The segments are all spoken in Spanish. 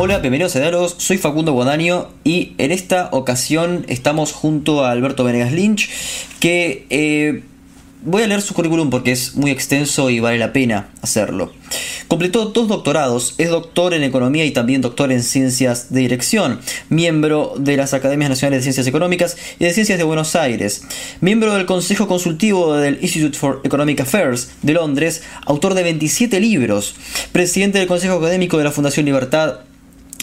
Hola, bienvenidos a Diálogos, soy Facundo Guadaño y en esta ocasión estamos junto a Alberto Venegas Lynch, que eh, voy a leer su currículum porque es muy extenso y vale la pena hacerlo. Completó dos doctorados, es doctor en Economía y también doctor en Ciencias de Dirección, miembro de las Academias Nacionales de Ciencias Económicas y de Ciencias de Buenos Aires, miembro del Consejo Consultivo del Institute for Economic Affairs de Londres, autor de 27 libros, presidente del Consejo Académico de la Fundación Libertad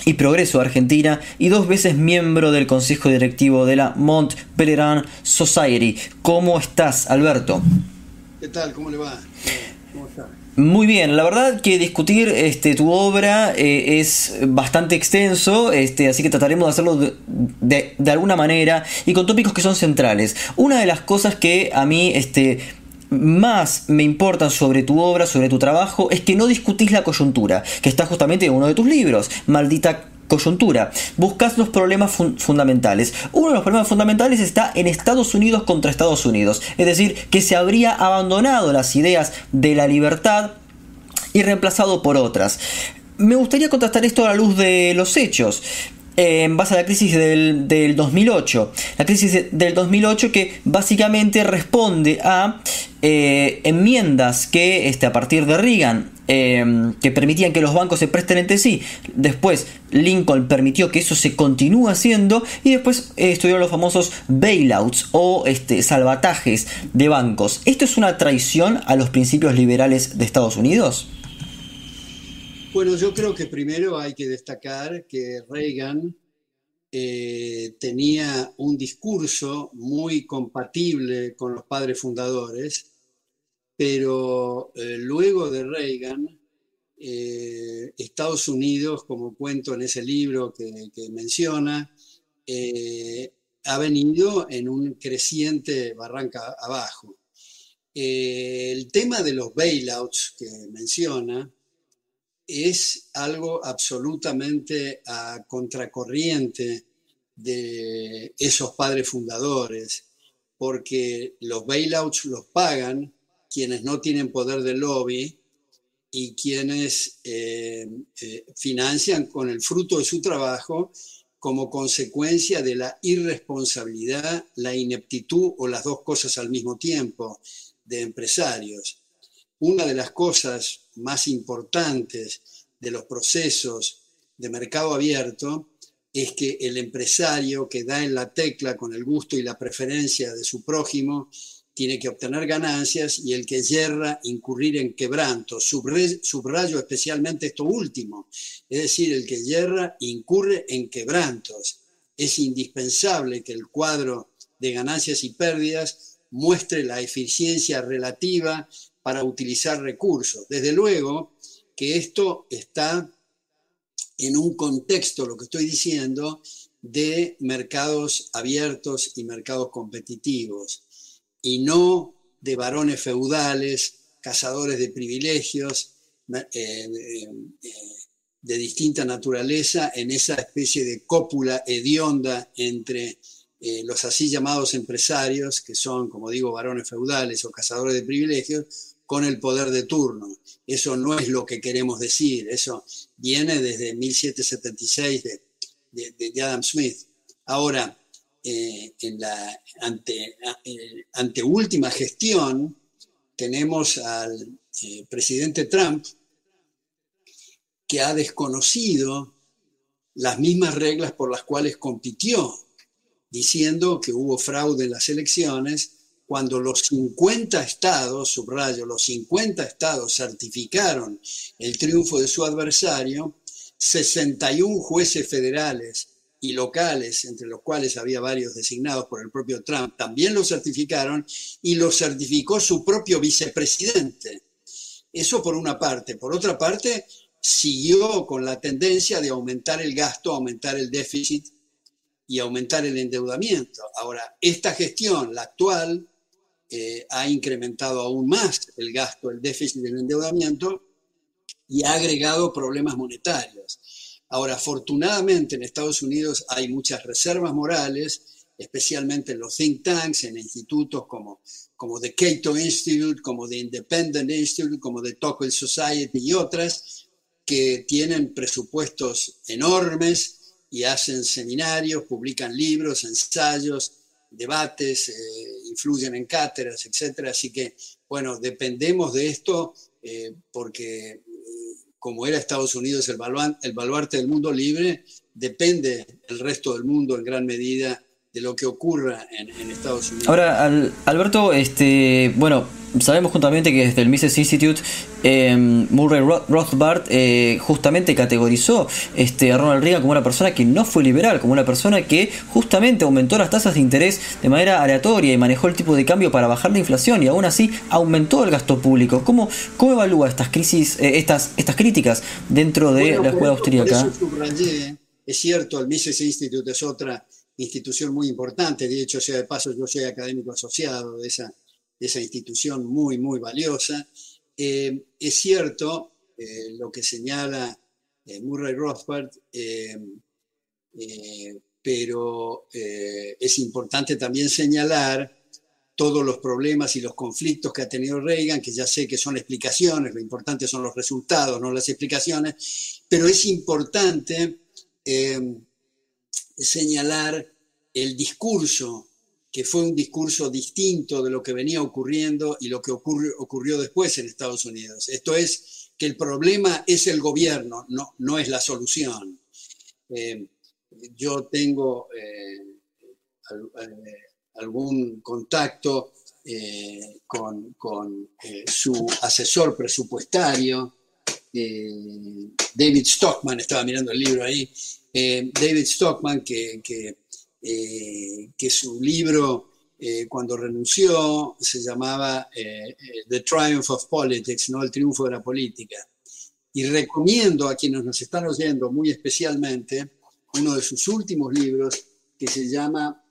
y Progreso Argentina y dos veces miembro del Consejo Directivo de la Mont Pelerin Society. ¿Cómo estás, Alberto? ¿Qué tal? ¿Cómo le va? ¿Cómo está? Muy bien, la verdad que discutir este, tu obra eh, es bastante extenso, este, así que trataremos de hacerlo de, de, alguna manera y con tópicos que son centrales. Una de las cosas que a mí este, más me importan sobre tu obra, sobre tu trabajo, es que no discutís la coyuntura, que está justamente en uno de tus libros, Maldita coyuntura. Buscas los problemas fundamentales. Uno de los problemas fundamentales está en Estados Unidos contra Estados Unidos. Es decir, que se habría abandonado las ideas de la libertad y reemplazado por otras. Me gustaría contrastar esto a la luz de los hechos en base a la crisis del, 2008. La crisis del 2008 que básicamente responde a eh, enmiendas que este, a partir de Reagan em, que permitían que los bancos se presten entre sí. Después Lincoln permitió que eso se continúe haciendo y después eh, estuvieron los famosos bailouts o este, salvatajes de bancos. ¿Esto es una traición a los principios liberales de Estados Unidos? Bueno, yo creo que primero hay que destacar que Reagan eh, tenía un discurso muy compatible con los padres fundadores, pero eh, luego de Reagan, eh, Estados Unidos, como cuento en ese libro que, que menciona, ha venido en un creciente barranca abajo. el tema de los bailouts que menciona, es algo absolutamente a contracorriente de esos padres fundadores, porque los bailouts los pagan quienes no tienen poder de lobby y quienes eh, eh, financian con el fruto de su trabajo como consecuencia de la irresponsabilidad, la ineptitud o las dos cosas al mismo tiempo de empresarios una de las cosas más importantes de los procesos de mercado abierto es que el empresario que da en la tecla con el gusto y la preferencia de su prójimo tiene que obtener ganancias y el que yerra incurrir en quebranto. Subrayo especialmente esto último, es decir, el que yerra incurre en quebrantos. Es indispensable que el cuadro de ganancias y pérdidas muestre la eficiencia relativa para utilizar recursos. Desde luego que esto está en un contexto, lo que estoy diciendo, de mercados abiertos y mercados competitivos, y no de varones feudales, cazadores de privilegios eh, eh, de distinta naturaleza, en esa especie de cópula hedionda entre eh, los así llamados empresarios, que son, como digo, varones feudales o cazadores de privilegios, con el poder de turno. Eso no es lo que queremos decir, eso viene desde 1776 de, Adam Smith. Ahora, eh, en la ante, eh, gestión, tenemos al eh, presidente Trump que ha desconocido las mismas reglas por las cuales compitió, diciendo que hubo fraude en las elecciones cuando los 50 estados, subrayo, los 50 estados certificaron el triunfo de su adversario, 61 jueces federales y locales, entre los cuales había varios designados por el propio Trump, también lo certificaron y lo certificó su propio vicepresidente. Eso por una parte. Por otra parte, siguió con la tendencia de aumentar el gasto, aumentar el déficit y aumentar el endeudamiento. Ahora, esta gestión, la actual, eh, ha incrementado aún más el gasto, el déficit del endeudamiento y ha agregado problemas monetarios. Ahora, afortunadamente en Estados Unidos hay muchas reservas morales, especialmente en los think tanks, en institutos como, como The Cato Institute, como The Independent Institute, como The Tocqueville Society y otras, que tienen presupuestos enormes y hacen seminarios, publican libros, ensayos, debates, eh, influyen en cátedras, etc. Así que, bueno, dependemos de esto eh, porque eh, como era Estados Unidos el, el baluarte del mundo libre, depende el resto del mundo en gran medida de lo que ocurra en, Estados Unidos. Ahora, Alberto, este, bueno, sabemos juntamente que desde el Mises Institute em, Murray Rothbard eh, justamente categorizó este, a Ronald Reagan como una persona que no fue liberal, como una persona que justamente aumentó las tasas de interés de manera aleatoria y manejó el tipo de cambio para bajar la inflación y aún así aumentó el gasto público. ¿Cómo, cómo evalúa estas crisis, eh, estas, estas críticas dentro de la escuela austríaca? Es cierto, el Mises Institute es otra institución muy importante, de hecho, sea de paso, yo soy académico asociado de esa, esa institución muy, muy valiosa. Eh, es cierto eh, lo que señala eh, Murray Rothbard, pero es importante también señalar todos los problemas y los conflictos que ha tenido Reagan, que ya sé que son explicaciones, lo importante son los resultados, no las explicaciones, pero es importante señalar el discurso, que fue un discurso distinto de lo que venía ocurriendo y lo que ocurrió, ocurrió después en Estados Unidos. Esto es que el problema es el gobierno, no, no es la solución. Eh, yo tengo eh, eh, algún contacto con, con su asesor presupuestario, David Stockman, estaba mirando el libro ahí, eh, David Stockman, que, que, eh, su libro eh, cuando renunció se llamaba The Triumph of Politics, ¿no? el triunfo de la política. Y recomiendo a quienes nos están oyendo muy especialmente uno de sus últimos libros que se llama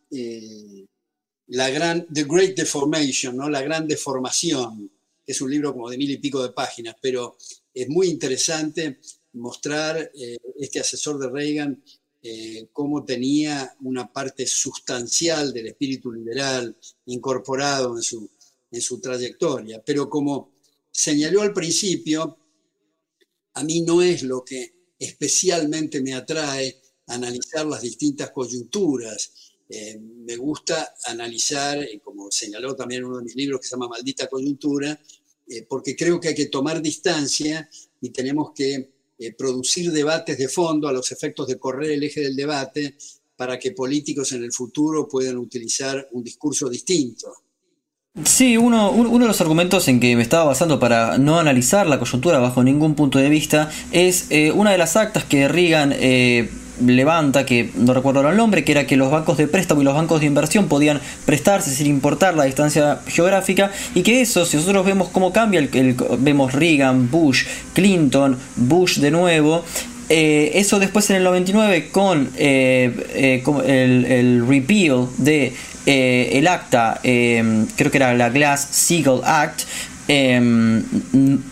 la gran, The Great Deformation, ¿no? La Gran Deformación. Es un libro como de mil y pico de páginas, pero es muy interesante mostrar eh, este asesor de Reagan eh, cómo tenía una parte sustancial del espíritu liberal incorporado en su, en su trayectoria. Pero como señaló al principio, a mí no es lo que especialmente me atrae analizar las distintas coyunturas. Eh, me gusta analizar, como señaló también uno de mis libros que se llama Maldita Coyuntura, porque creo que hay que tomar distancia y tenemos que eh, producir debates de fondo a los efectos de correr el eje del debate para que políticos en el futuro puedan utilizar un discurso distinto. Sí, uno, de los argumentos en que me estaba basando para no analizar la coyuntura bajo ningún punto de vista es eh, una de las actas que Reagan levanta, que no recuerdo el nombre, que era que los bancos de préstamo y los bancos de inversión podían prestarse sin importar la distancia geográfica y que eso, si nosotros vemos cómo cambia, el, vemos Reagan, Bush, Clinton, Bush de nuevo, eh, eso después en el 99 con, eh, eh, el, el, repeal de el acta, creo que era la Glass-Steagall Act, Em,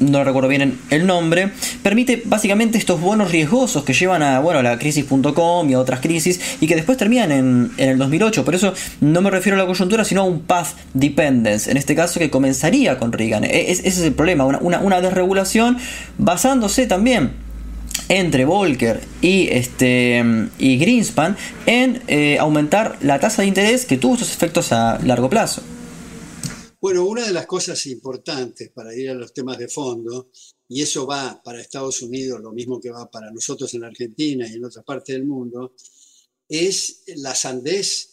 no recuerdo bien el nombre, permite básicamente estos bonos riesgosos que llevan a, bueno, la crisis.com y a otras crisis y que después terminan en, el 2008. Por eso no me refiero a la coyuntura, sino a un path dependence, en este caso que comenzaría con Reagan. E, ese es el problema, una, desregulación basándose también entre Volcker y, este, Greenspan en eh, aumentar la tasa de interés que tuvo estos efectos a largo plazo. Bueno, una de las cosas importantes para ir a los temas de fondo, y eso va para Estados Unidos, lo mismo que va para nosotros en Argentina y en otras partes del mundo, es la sandez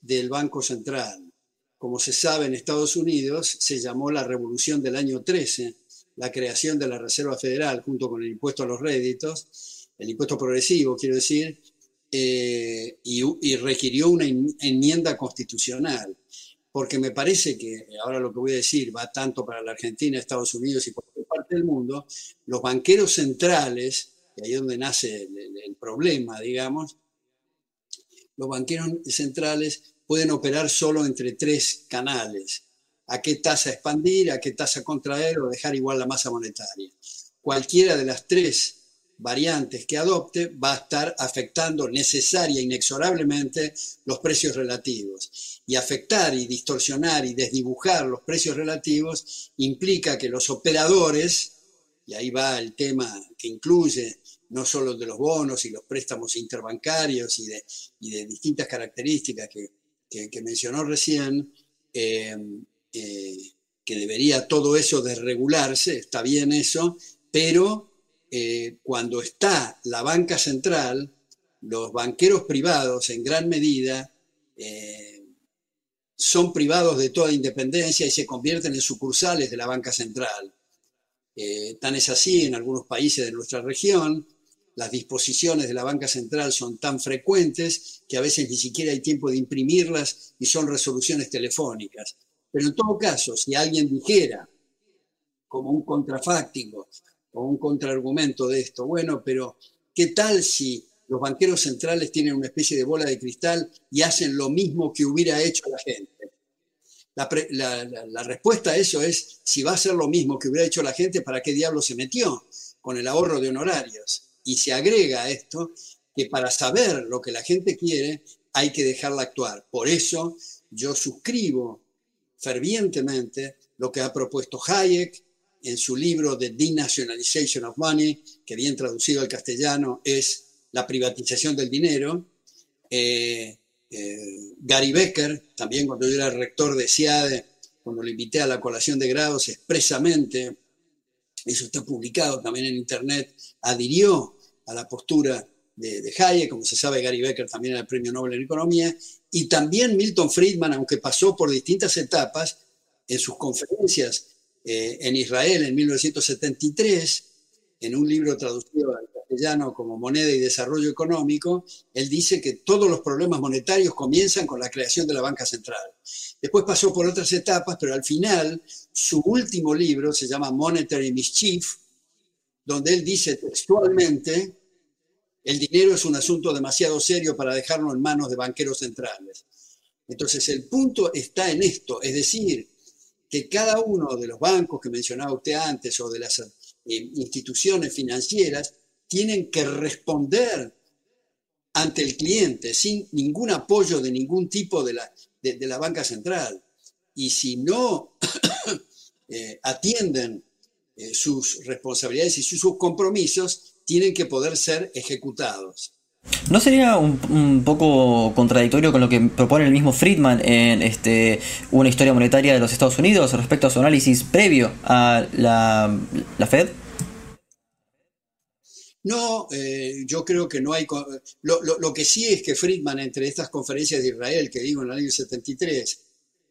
del Banco Central. Como se sabe en Estados Unidos, se llamó la revolución del año 13, la creación de la Reserva Federal junto con el impuesto a los réditos, el impuesto progresivo, quiero decir, eh, y, y requirió una enmienda constitucional porque me parece que, ahora lo que voy a decir va tanto para la Argentina, Estados Unidos y cualquier parte del mundo, los banqueros centrales, y ahí es donde nace el, problema, digamos, los banqueros centrales pueden operar solo entre tres canales. A qué tasa expandir, a qué tasa contraer o dejar igual la masa monetaria. Cualquiera de las tres variantes que adopte va a estar afectando necesaria inexorablemente los precios relativos. Y afectar y distorsionar y desdibujar los precios relativos implica que los operadores y ahí va el tema que incluye no solo de los bonos y los préstamos interbancarios y de, distintas características que, mencionó recién, eh, eh, que debería todo eso desregularse, está bien eso, pero eh, cuando está la banca central, los banqueros privados en gran medida son privados de toda independencia y se convierten en sucursales de la banca central. tan es así en algunos países de nuestra región, las disposiciones de la banca central son tan frecuentes que a veces ni siquiera hay tiempo de imprimirlas y son resoluciones telefónicas. Pero en todo caso, si alguien dijera, como un contrafáctico o un contraargumento de esto, bueno, pero ¿qué tal si los banqueros centrales tienen una especie de bola de cristal y hacen lo mismo que hubiera hecho la gente? La, respuesta a eso es, si va a hacer lo mismo que hubiera hecho la gente, ¿para qué diablo se metió con el ahorro de honorarios? Y se agrega a esto que para saber lo que la gente quiere hay que dejarla actuar. Por eso yo suscribo fervientemente lo que ha propuesto Hayek en su libro The Denationalization of Money, que bien traducido al castellano es la privatización del dinero. Eh, eh, Gary Becker, también cuando yo era rector de SIADE, cuando lo invité a la colación de grados, expresamente, eso está publicado también en Internet, adhirió a la postura de, Hayek, como se sabe, Gary Becker también era el premio Nobel en Economía, y también Milton Friedman, aunque pasó por distintas etapas, en sus conferencias eh, en Israel en 1973, en un libro traducido castellano como Moneda y Desarrollo Económico, él dice que todos los problemas monetarios comienzan con la creación de la banca central. Después pasó por otras etapas, pero al final su último libro se llama Monetary Mischief, donde él dice textualmente, el dinero es un asunto demasiado serio para dejarlo en manos de banqueros centrales. Entonces el punto está en esto, es decir, que cada uno de los bancos que mencionaba usted antes o de las eh, instituciones financieras tienen que responder ante el cliente sin ningún apoyo de ningún tipo de la, de, la banca central. Y si no eh, atienden eh, sus responsabilidades y sus compromisos tienen que poder ser ejecutados. ¿No sería un, poco contradictorio con lo que propone el mismo Friedman en este, una historia monetaria de los Estados Unidos respecto a su análisis previo a la, Fed? No, eh, yo creo que no hay... Lo, lo, que sí es que Friedman, entre estas conferencias de Israel que digo en el año 73,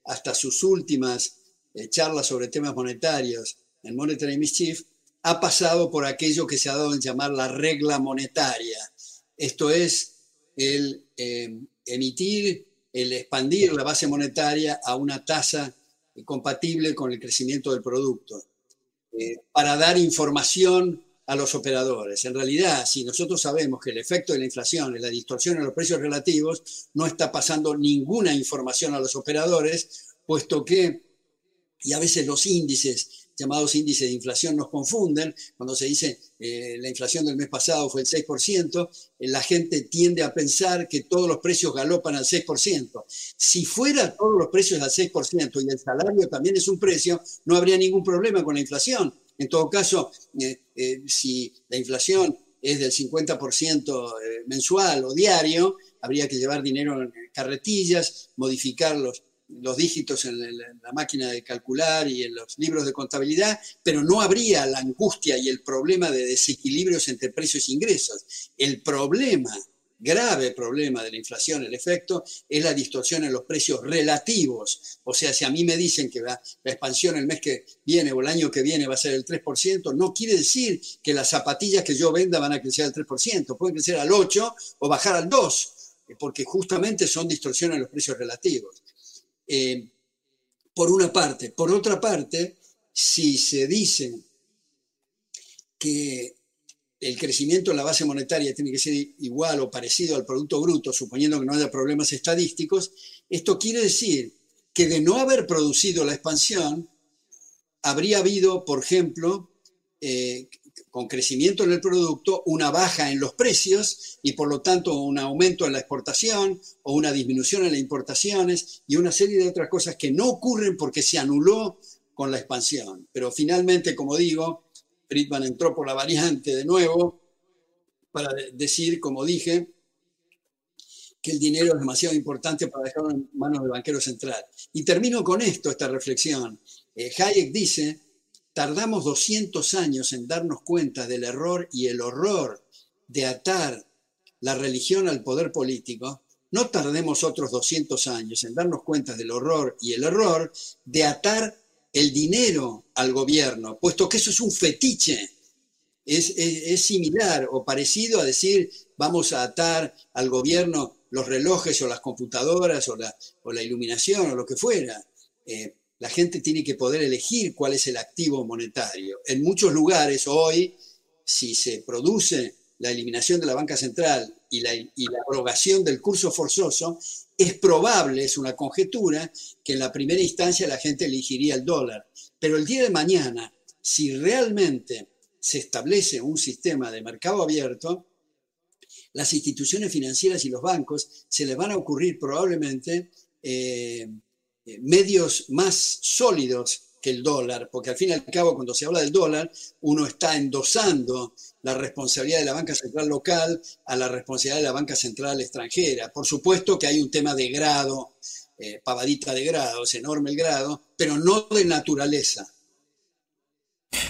hasta sus últimas eh, charlas sobre temas monetarios, en Monetary Mischief, ha pasado por aquello que se ha dado en llamar la regla monetaria. Esto es el eh, emitir, el expandir la base monetaria a una tasa compatible con el crecimiento del producto, para dar información a los operadores. En realidad, si nosotros sabemos que el efecto de la inflación es la distorsión en los precios relativos, no está pasando ninguna información a los operadores, puesto que, y a veces los índices llamados índices de inflación nos confunden. Cuando se dice eh, la inflación del mes pasado fue el 6%, eh, la gente tiende a pensar que todos los precios galopan al 6%. Si fuera todos los precios al 6% y el salario también es un precio, no habría ningún problema con la inflación. En todo caso, eh, si la inflación es del 50% mensual o diario, habría que llevar dinero en carretillas, modificarlos los dígitos en la máquina de calcular y en los libros de contabilidad, pero no habría la angustia y el problema de desequilibrios entre precios e ingresos. El problema, grave problema de la inflación, el efecto, es la distorsión en los precios relativos. O sea, si a mí me dicen que la, expansión el mes que viene o el año que viene va a ser el 3%, no quiere decir que las zapatillas que yo venda van a crecer al 3%, pueden crecer al 8% o bajar al 2%, porque justamente son distorsiones en los precios relativos. Eh, por una parte. Por otra parte, si se dice que el crecimiento en la base monetaria tiene que ser igual o parecido al Producto Bruto, suponiendo que no haya problemas estadísticos, esto quiere decir que de no haber producido la expansión, habría habido, por ejemplo, eh, con crecimiento en el producto, una baja en los precios y por lo tanto un aumento en la exportación o una disminución en las importaciones y una serie de otras cosas que no ocurren porque se anuló con la expansión. Pero finalmente, como digo, Friedman entró por la variante de nuevo para decir, como dije, que el dinero es demasiado importante para dejarlo en manos del banquero central. Y termino con esto, esta reflexión. Eh, Hayek dice, tardamos 200 años en darnos cuenta del error y el horror de atar la religión al poder político, no tardemos otros 200 años en darnos cuenta del horror y el error de atar el dinero al gobierno, puesto que eso es un fetiche. Es, similar o parecido a decir vamos a atar al gobierno los relojes o las computadoras o la, o la iluminación o lo que fuera. Eh, la gente tiene que poder elegir cuál es el activo monetario. En muchos lugares hoy, si se produce la eliminación de la banca central y la, y la abrogación del curso forzoso, es probable, es una conjetura, que en la primera instancia la gente elegiría el dólar. Pero el día de mañana, si realmente se establece un sistema de mercado abierto, las instituciones financieras y los bancos se les van a ocurrir probablemente eh, eh, medios más sólidos que el dólar, porque al fin y al cabo cuando se habla del dólar, uno está endosando la responsabilidad de la banca central local a la responsabilidad de la banca central extranjera. Por supuesto que hay un tema de grado, eh, pavadita de grado, es enorme el grado, pero no de naturaleza.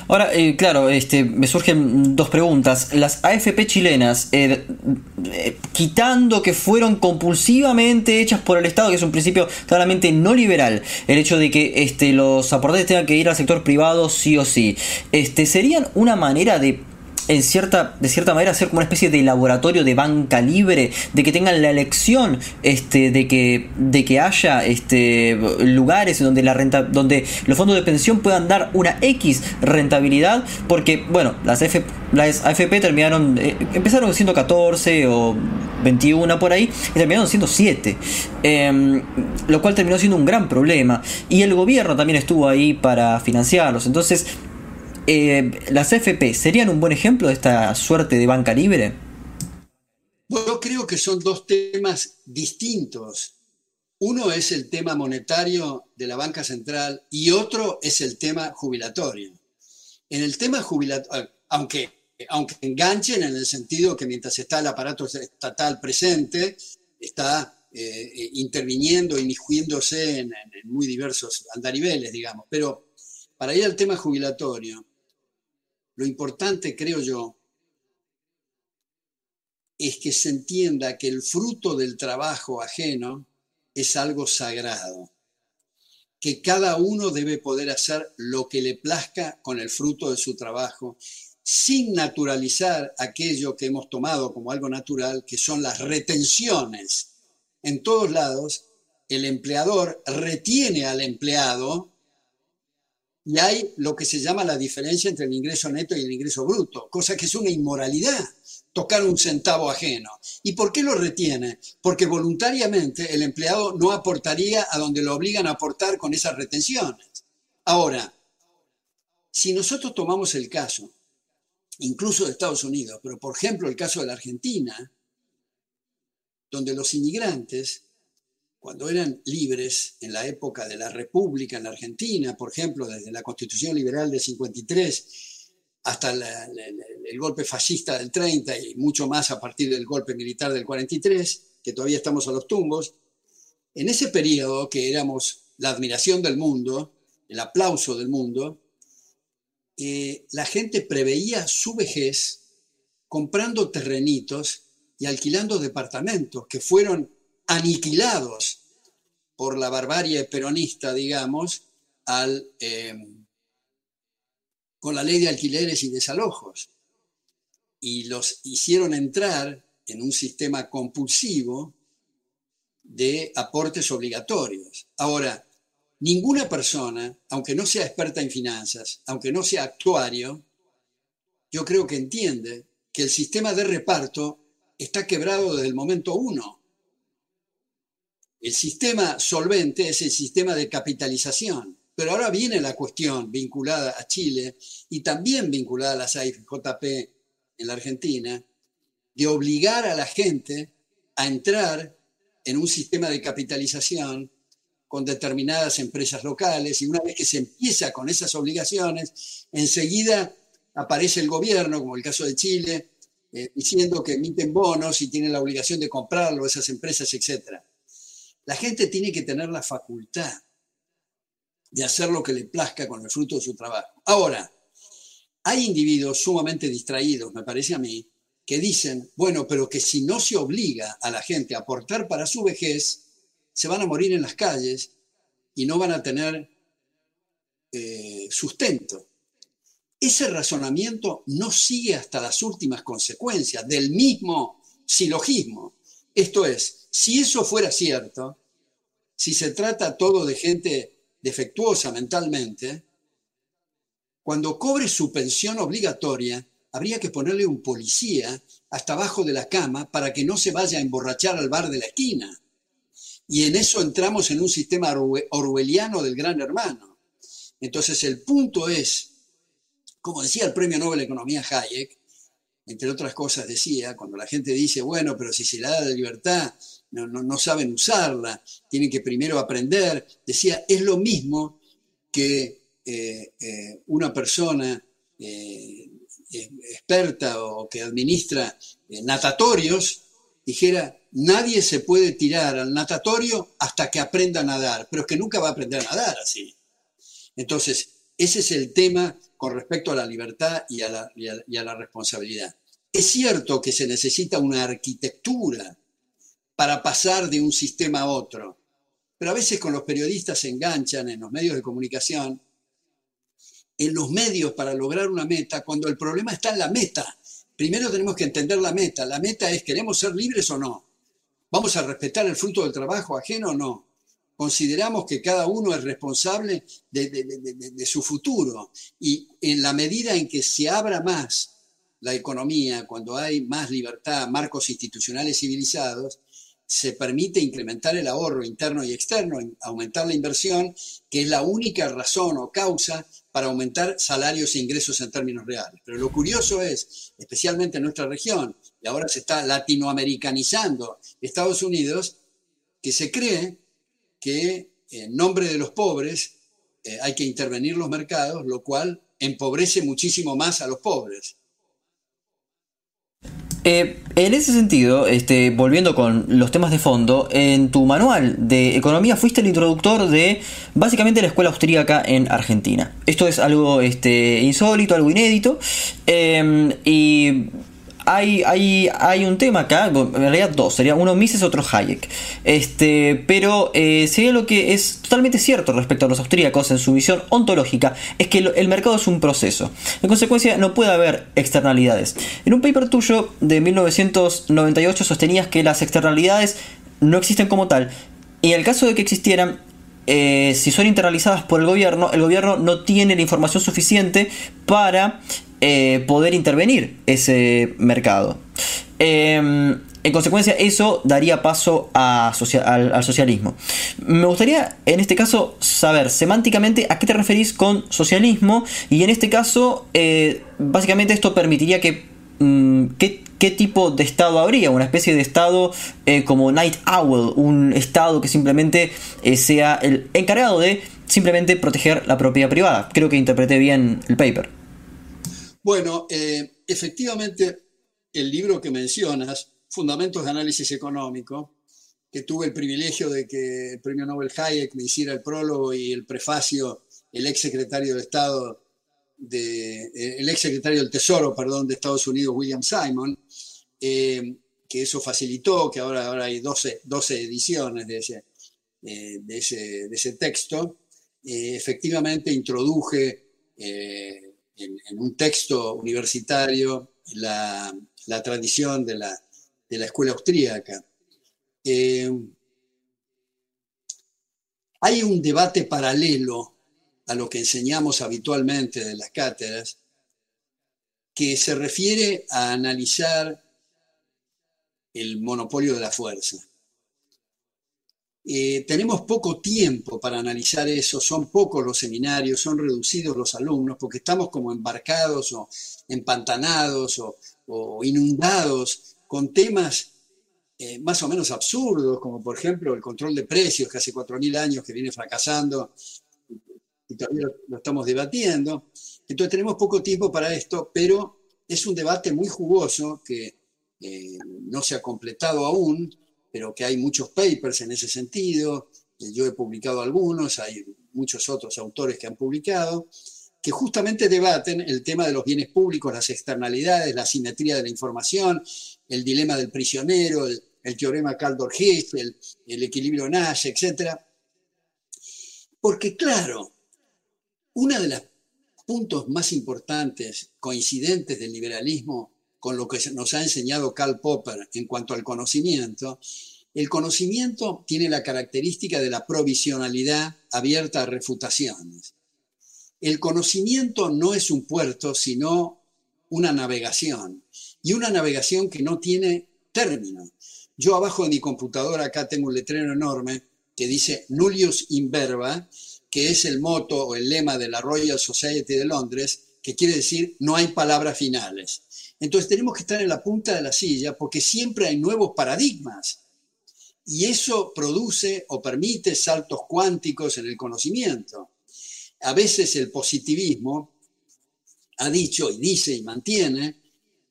Ahora, eh, claro, este, me surgen dos preguntas. Las AFP chilenas, eh, eh, quitando que fueron compulsivamente hechas por el Estado, que es un principio claramente no liberal, el hecho de que este, los aportantes tengan que ir al sector privado sí o sí, este, ¿serían una manera de en cierta, de cierta manera ser como una especie de laboratorio de banca libre, de que tengan la elección este, de, que, de que haya este, lugares donde, la renta, donde los fondos de pensión puedan dar una X rentabilidad, porque, bueno, las, las AFP terminaron, eh, empezaron siendo 14 o 21 por ahí, y terminaron siendo 7, em, lo cual terminó siendo un gran problema. Y el gobierno también estuvo ahí para financiarlos, entonces eh, ¿las FP serían un buen ejemplo de esta suerte de banca libre? Yo creo que son dos temas distintos. Uno es el tema monetario de la banca central y otro es el tema jubilatorio. En el tema jubilatorio, aunque, aunque enganchen en el sentido que mientras está el aparato estatal presente, está eh, interviniendo, inmiscuiéndose en, en muy diversos andariveles, digamos. Pero para ir al tema jubilatorio, lo importante, creo yo, es que se entienda que el fruto del trabajo ajeno es algo sagrado, que cada uno debe poder hacer lo que le plazca con el fruto de su trabajo, sin naturalizar aquello que hemos tomado como algo natural, que son las retenciones. En todos lados, el empleador retiene al empleado y hay lo que se llama la diferencia entre el ingreso neto y el ingreso bruto, cosa que es una inmoralidad, tocar un centavo ajeno. ¿Y por qué lo retiene? Porque voluntariamente el empleado no aportaría a donde lo obligan a aportar con esas retenciones. Ahora, si nosotros tomamos el caso, incluso de Estados Unidos, pero por ejemplo el caso de la Argentina, donde los inmigrantes cuando eran libres en la época de la República en la Argentina, por ejemplo, desde la Constitución Liberal del 53 hasta el golpe fascista del 30 y mucho más a partir del golpe militar del 43, que todavía estamos a los tumbos, en ese periodo que éramos la admiración del mundo, el aplauso del mundo, eh, la gente preveía su vejez comprando terrenitos y alquilando departamentos que fueron aniquilados por la barbarie peronista, digamos, al, eh, con la ley de alquileres y desalojos. Y los hicieron entrar en un sistema compulsivo de aportes obligatorios. Ahora, ninguna persona, aunque no sea experta en finanzas, aunque no sea actuario, yo creo que entiende que el sistema de reparto está quebrado desde el momento uno. El sistema solvente es el sistema de capitalización. Pero ahora viene la cuestión vinculada a Chile y también vinculada a las AFJP en la Argentina, de obligar a la gente a entrar en un sistema de capitalización con determinadas empresas locales y una vez que se empieza con esas obligaciones, enseguida aparece el gobierno, como el caso de Chile, eh, diciendo que emiten bonos y tienen la obligación de comprarlo, esas empresas, etc. La gente tiene que tener la facultad de hacer lo que le plazca con el fruto de su trabajo. Ahora, hay individuos sumamente distraídos, me parece a mí, que dicen, bueno, pero que si no se obliga a la gente a aportar para su vejez, se van a morir en las calles y no van a tener eh, sustento. Ese razonamiento no sigue hasta las últimas consecuencias del mismo silogismo. Esto es, si eso fuera cierto, si se trata todo de gente defectuosa mentalmente, cuando cobre su pensión obligatoria, habría que ponerle un policía hasta abajo de la cama para que no se vaya a emborrachar al bar de la esquina. Y en eso entramos en un sistema orwelliano del gran hermano. Entonces el punto es, como decía el premio Nobel de Economía Hayek, entre otras cosas decía, cuando la gente dice, bueno, pero si se le da la libertad, no, no saben usarla, tienen que primero aprender, decía, es lo mismo que eh, eh, una persona eh, experta o que administra natatorios dijera, nadie se puede tirar al natatorio hasta que aprenda a nadar, pero es que nunca va a aprender a nadar así. Entonces, ese es el tema con respecto a la libertad y a la, responsabilidad. Es cierto que se necesita una arquitectura para pasar de un sistema a otro, pero a veces con los periodistas se enganchan en los medios de comunicación en los medios para lograr una meta cuando el problema está en la meta. Primero tenemos que entender la meta. La meta es, ¿queremos ser libres o no? ¿Vamos a respetar el fruto del trabajo ajeno o no? Consideramos que cada uno es responsable de, su futuro y en la medida en que se abra más la economía, cuando hay más libertad, marcos institucionales civilizados, se permite incrementar el ahorro interno y externo, aumentar la inversión, que es la única razón o causa para aumentar salarios e ingresos en términos reales. Pero lo curioso es, especialmente en nuestra región, y ahora se está latinoamericanizando Estados Unidos, que se cree que en nombre de los pobres eh, hay que intervenir los mercados, lo cual empobrece muchísimo más a los pobres. Eh, en ese sentido, este, volviendo con los temas de fondo, en tu manual de economía fuiste el introductor de básicamente la escuela austríaca en Argentina. Esto es algo este, insólito, algo inédito. Eh, y hay, hay, hay un tema acá, en realidad dos, sería uno Mises, otro Hayek. Este, pero eh, sería lo que es totalmente cierto respecto a los austríacos en su visión ontológica, es que el, mercado es un proceso. En consecuencia, no puede haber externalidades. En un paper tuyo de 1998 sostenías que las externalidades no existen como tal, y en el caso de que existieran, eh, si son internalizadas por el gobierno, el gobierno no tiene la información suficiente para eh, poder intervenir ese mercado. Em, en consecuencia, eso daría paso al, socialismo. Me gustaría, en este caso, saber semánticamente a qué te referís con socialismo y en este caso, eh, básicamente esto permitiría que... Mm, ¿qué, tipo de Estado habría? Una especie de Estado eh, como Night Owl, un Estado que simplemente sea el encargado de simplemente proteger la propiedad privada. Creo que interpreté bien el paper. Bueno, eh, efectivamente, el libro que mencionas, Fundamentos de Análisis Económico, que tuve el privilegio de que el premio Nobel Hayek me hiciera el prólogo y el prefacio, el ex secretario de Estado, de, eh, el ex secretario del Tesoro, perdón, de Estados Unidos, William Simon, eh, que eso facilitó, que ahora, ahora hay 12, 12 ediciones de ese, de ese, de ese texto, efectivamente introduje en, un texto universitario la, tradición de la, escuela austríaca. Eh, hay un debate paralelo a lo que enseñamos habitualmente de las cátedras, que se refiere a analizar el monopolio de la fuerza. Eh, tenemos poco tiempo para analizar eso, son pocos los seminarios, son reducidos los alumnos, porque estamos como embarcados o empantanados o, inundados con temas eh, más o menos absurdos, como por ejemplo el control de precios, que hace 4.000 años que viene fracasando, y todavía lo, estamos debatiendo. Entonces tenemos poco tiempo para esto, pero es un debate muy jugoso que eh, no se ha completado aún, pero que hay muchos papers en ese sentido. Yo he publicado algunos, hay muchos otros autores que han publicado, que justamente debaten el tema de los bienes públicos, las externalidades, la simetría de la información, el dilema del prisionero, el, teorema Kaldor-Hess, el, el, equilibrio Nash, etc. Porque claro, uno de los puntos más importantes, coincidentes del liberalismo con lo que nos ha enseñado Karl Popper en cuanto al conocimiento, el conocimiento tiene la característica de la provisionalidad abierta a refutaciones. El conocimiento no es un puerto, sino una navegación. Y una navegación que no tiene término. Yo abajo de mi computadora acá tengo un letrero enorme que dice Nullius in verba, que es el moto o el lema de la Royal Society de Londres, que quiere decir no hay palabras finales. Entonces tenemos que estar en la punta de la silla porque siempre hay nuevos paradigmas y eso produce o permite saltos cuánticos en el conocimiento. A veces el positivismo ha dicho y dice y mantiene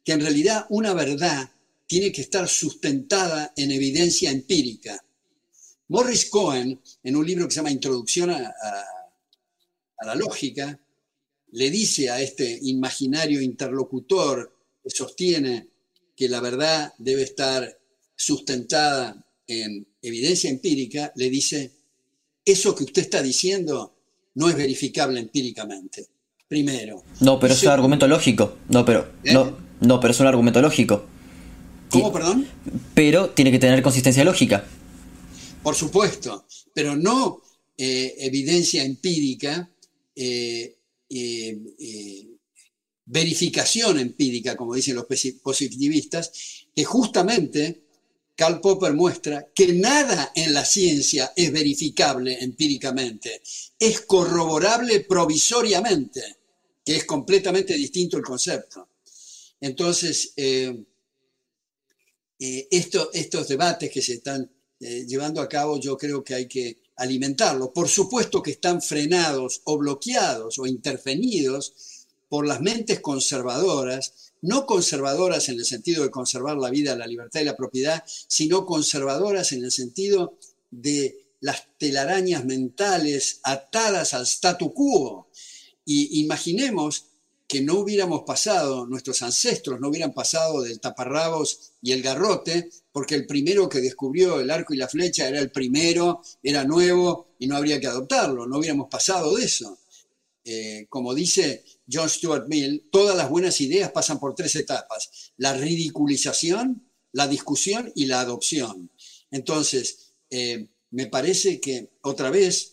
que en realidad una verdad tiene que estar sustentada en evidencia empírica. Morris Cohen, en un libro que se llama Introducción a, la lógica, le dice a este imaginario interlocutor que sostiene que la verdad debe estar sustentada en evidencia empírica, le dice, eso que usted está diciendo no es verificable empíricamente. Primero. No, pero es un argumento lógico. No, pero, ¿Eh? no, no, pero es un argumento lógico. ¿Cómo, perdón? Pero tiene que tener consistencia lógica. Por supuesto, pero no eh, evidencia empírica, eh, verificación empírica, como dicen los positivistas, que justamente Karl Popper muestra que nada en la ciencia es verificable empíricamente, es corroborable provisoriamente, que es completamente distinto el concepto. Entonces, eh, eh, estos debates que se están eh, llevando a cabo, yo creo que hay que alimentarlos. Por supuesto que están frenados o bloqueados o intervenidos por las mentes conservadoras no conservadoras en el sentido de conservar la vida, la libertad y la propiedad, sino conservadoras en el sentido de las telarañas mentales atadas al statu quo. Y imaginemos que no hubiéramos pasado, nuestros ancestros no hubieran pasado del taparrabos y el garrote, porque el primero que descubrió el arco y la flecha era el primero, era nuevo y no habría que adoptarlo, no hubiéramos pasado de eso. Eh, como dice John Stuart Mill, todas las buenas ideas pasan por tres etapas, la ridiculización, la discusión y la adopción. Entonces, eh, me parece que otra vez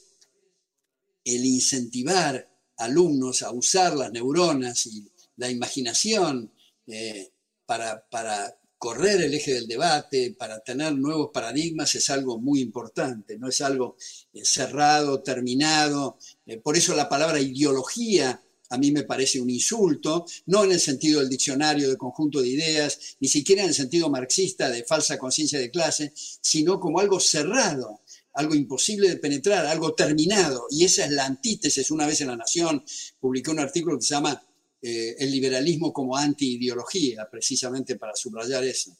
el incentivar alumnos a usar las neuronas y la imaginación eh, para, correr el eje del debate, para tener nuevos paradigmas es algo muy importante, no es algo eh, cerrado, terminado. por eso la palabra ideología a mí me parece un insulto, no en el sentido del diccionario de conjunto de ideas, ni siquiera en el sentido marxista de falsa conciencia de clase, sino como algo cerrado, algo imposible de penetrar, algo terminado. Y esa es la antítesis. Una vez en La Nación publicó un artículo que se llama eh, El liberalismo como anti-ideología, precisamente para subrayar eso.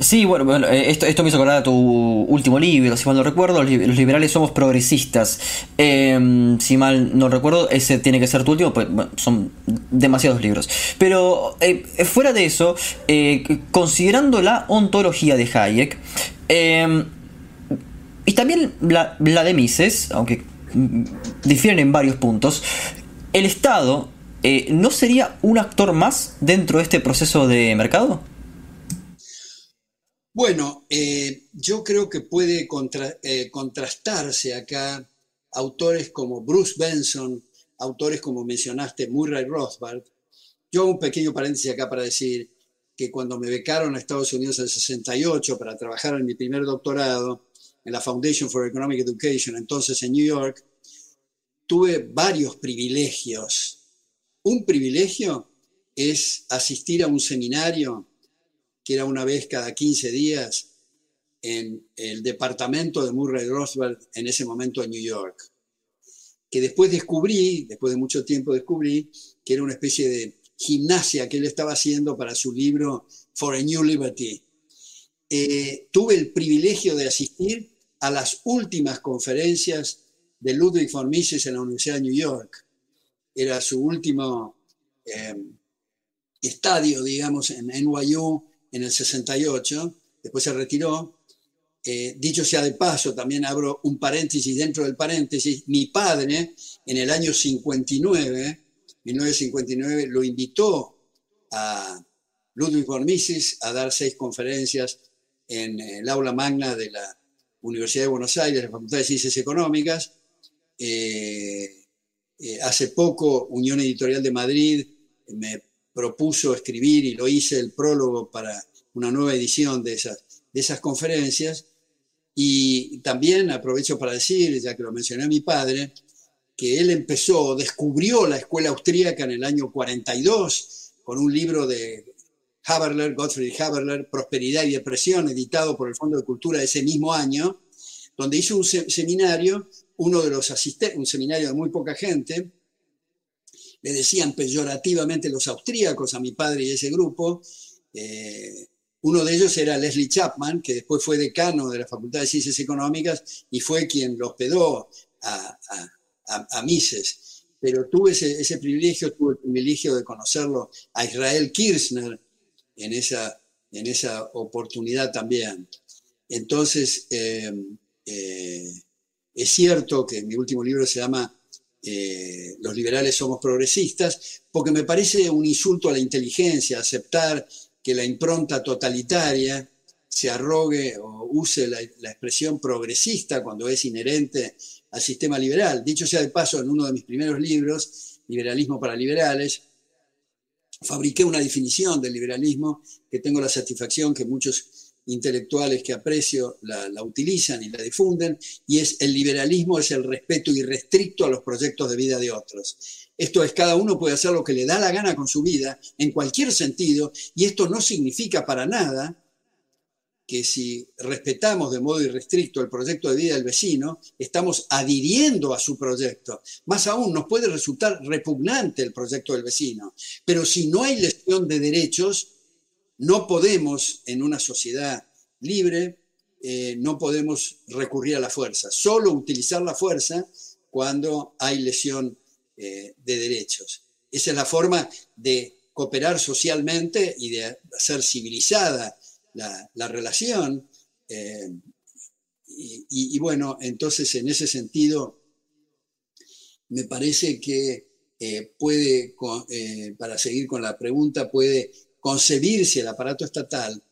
Sí, bueno, eh, esto, esto me hizo acordar a tu último libro, si mal no recuerdo, los liberales somos progresistas. Em, si mal no recuerdo, ese tiene que ser tu último, pues son demasiados libros. Pero eh, fuera de eso, eh, considerando la ontología de Hayek, em, y también la, la de Mises, aunque difieren en varios puntos, el Estado ¿no sería un actor más dentro de este proceso de mercado? Bueno, eh, yo creo que puede eh, contrastarse acá autores como Bruce Benson, autores como mencionaste, Murray Rothbard. Yo hago un pequeño paréntesis acá para decir que cuando me becaron a Estados Unidos en el 68 para trabajar en mi primer doctorado en la Foundation for Economic Education, entonces en New York, tuve varios privilegios. Un privilegio es asistir a un seminario que era una vez cada 15 días en el departamento de Murray Rothbard, en ese momento en New York. que después descubrí, después de mucho tiempo descubrí, que era una especie de gimnasia que él estaba haciendo para su libro For a New Liberty. Eh, tuve el privilegio de asistir a las últimas conferencias de Ludwig von Mises en la Universidad de New York. Era su último eh, estadio, digamos, en NYU en el 68, después se retiró. Eh, dicho sea de paso, también abro un paréntesis dentro del paréntesis, mi padre en el año 59, 1959, lo invitó a Ludwig von Mises a dar seis conferencias en el aula magna de la Universidad de Buenos Aires, la Facultad de Ciencias Económicas. Eh, eh, hace poco, Unión Editorial de Madrid me propuso escribir y lo hice el prólogo para una nueva edición de esas, de esas conferencias. Y también aprovecho para decir, ya que lo mencioné a mi padre, que él empezó, descubrió la escuela austríaca en el año 42 con un libro de Haberler, Gottfried Haberler, Prosperidad y Depresión, editado por el Fondo de Cultura ese mismo año, donde hizo un seminario, uno de los asistentes, un seminario de muy poca gente, le decían peyorativamente los austríacos a mi padre y ese grupo. Eh, uno de ellos era Leslie Chapman, que después fue decano de la Facultad de Ciencias Económicas y fue quien lo hospedó a, a, Mises. Pero tuve ese, privilegio, tuve el privilegio de conocerlo a Israel Kirchner en esa, en esa oportunidad también. Entonces, eh, eh, es cierto que mi último libro se llama eh, los liberales somos progresistas, porque me parece un insulto a la inteligencia aceptar que la impronta totalitaria se arrogue o use la, expresión progresista cuando es inherente al sistema liberal. Dicho sea de paso, en uno de mis primeros libros, Liberalismo para Liberales, fabriqué una definición del liberalismo que tengo la satisfacción que muchos intelectuales que aprecio la, utilizan y la difunden, y es el liberalismo es el respeto irrestricto a los proyectos de vida de otros. Esto es, cada uno puede hacer lo que le da la gana con su vida, en cualquier sentido, y esto no significa para nada que si respetamos de modo irrestricto el proyecto de vida del vecino, estamos adhiriendo a su proyecto. Más aún, nos puede resultar repugnante el proyecto del vecino, pero si no hay lesión de derechos, no podemos, en una sociedad libre, eh, no podemos recurrir a la fuerza, solo utilizar la fuerza cuando hay lesión eh, de derechos. Esa es la forma de cooperar socialmente y de hacer civilizada la, relación. Eh, y, bueno, entonces en ese sentido, me parece que puede, para seguir con la pregunta, puede concebirse el aparato estatal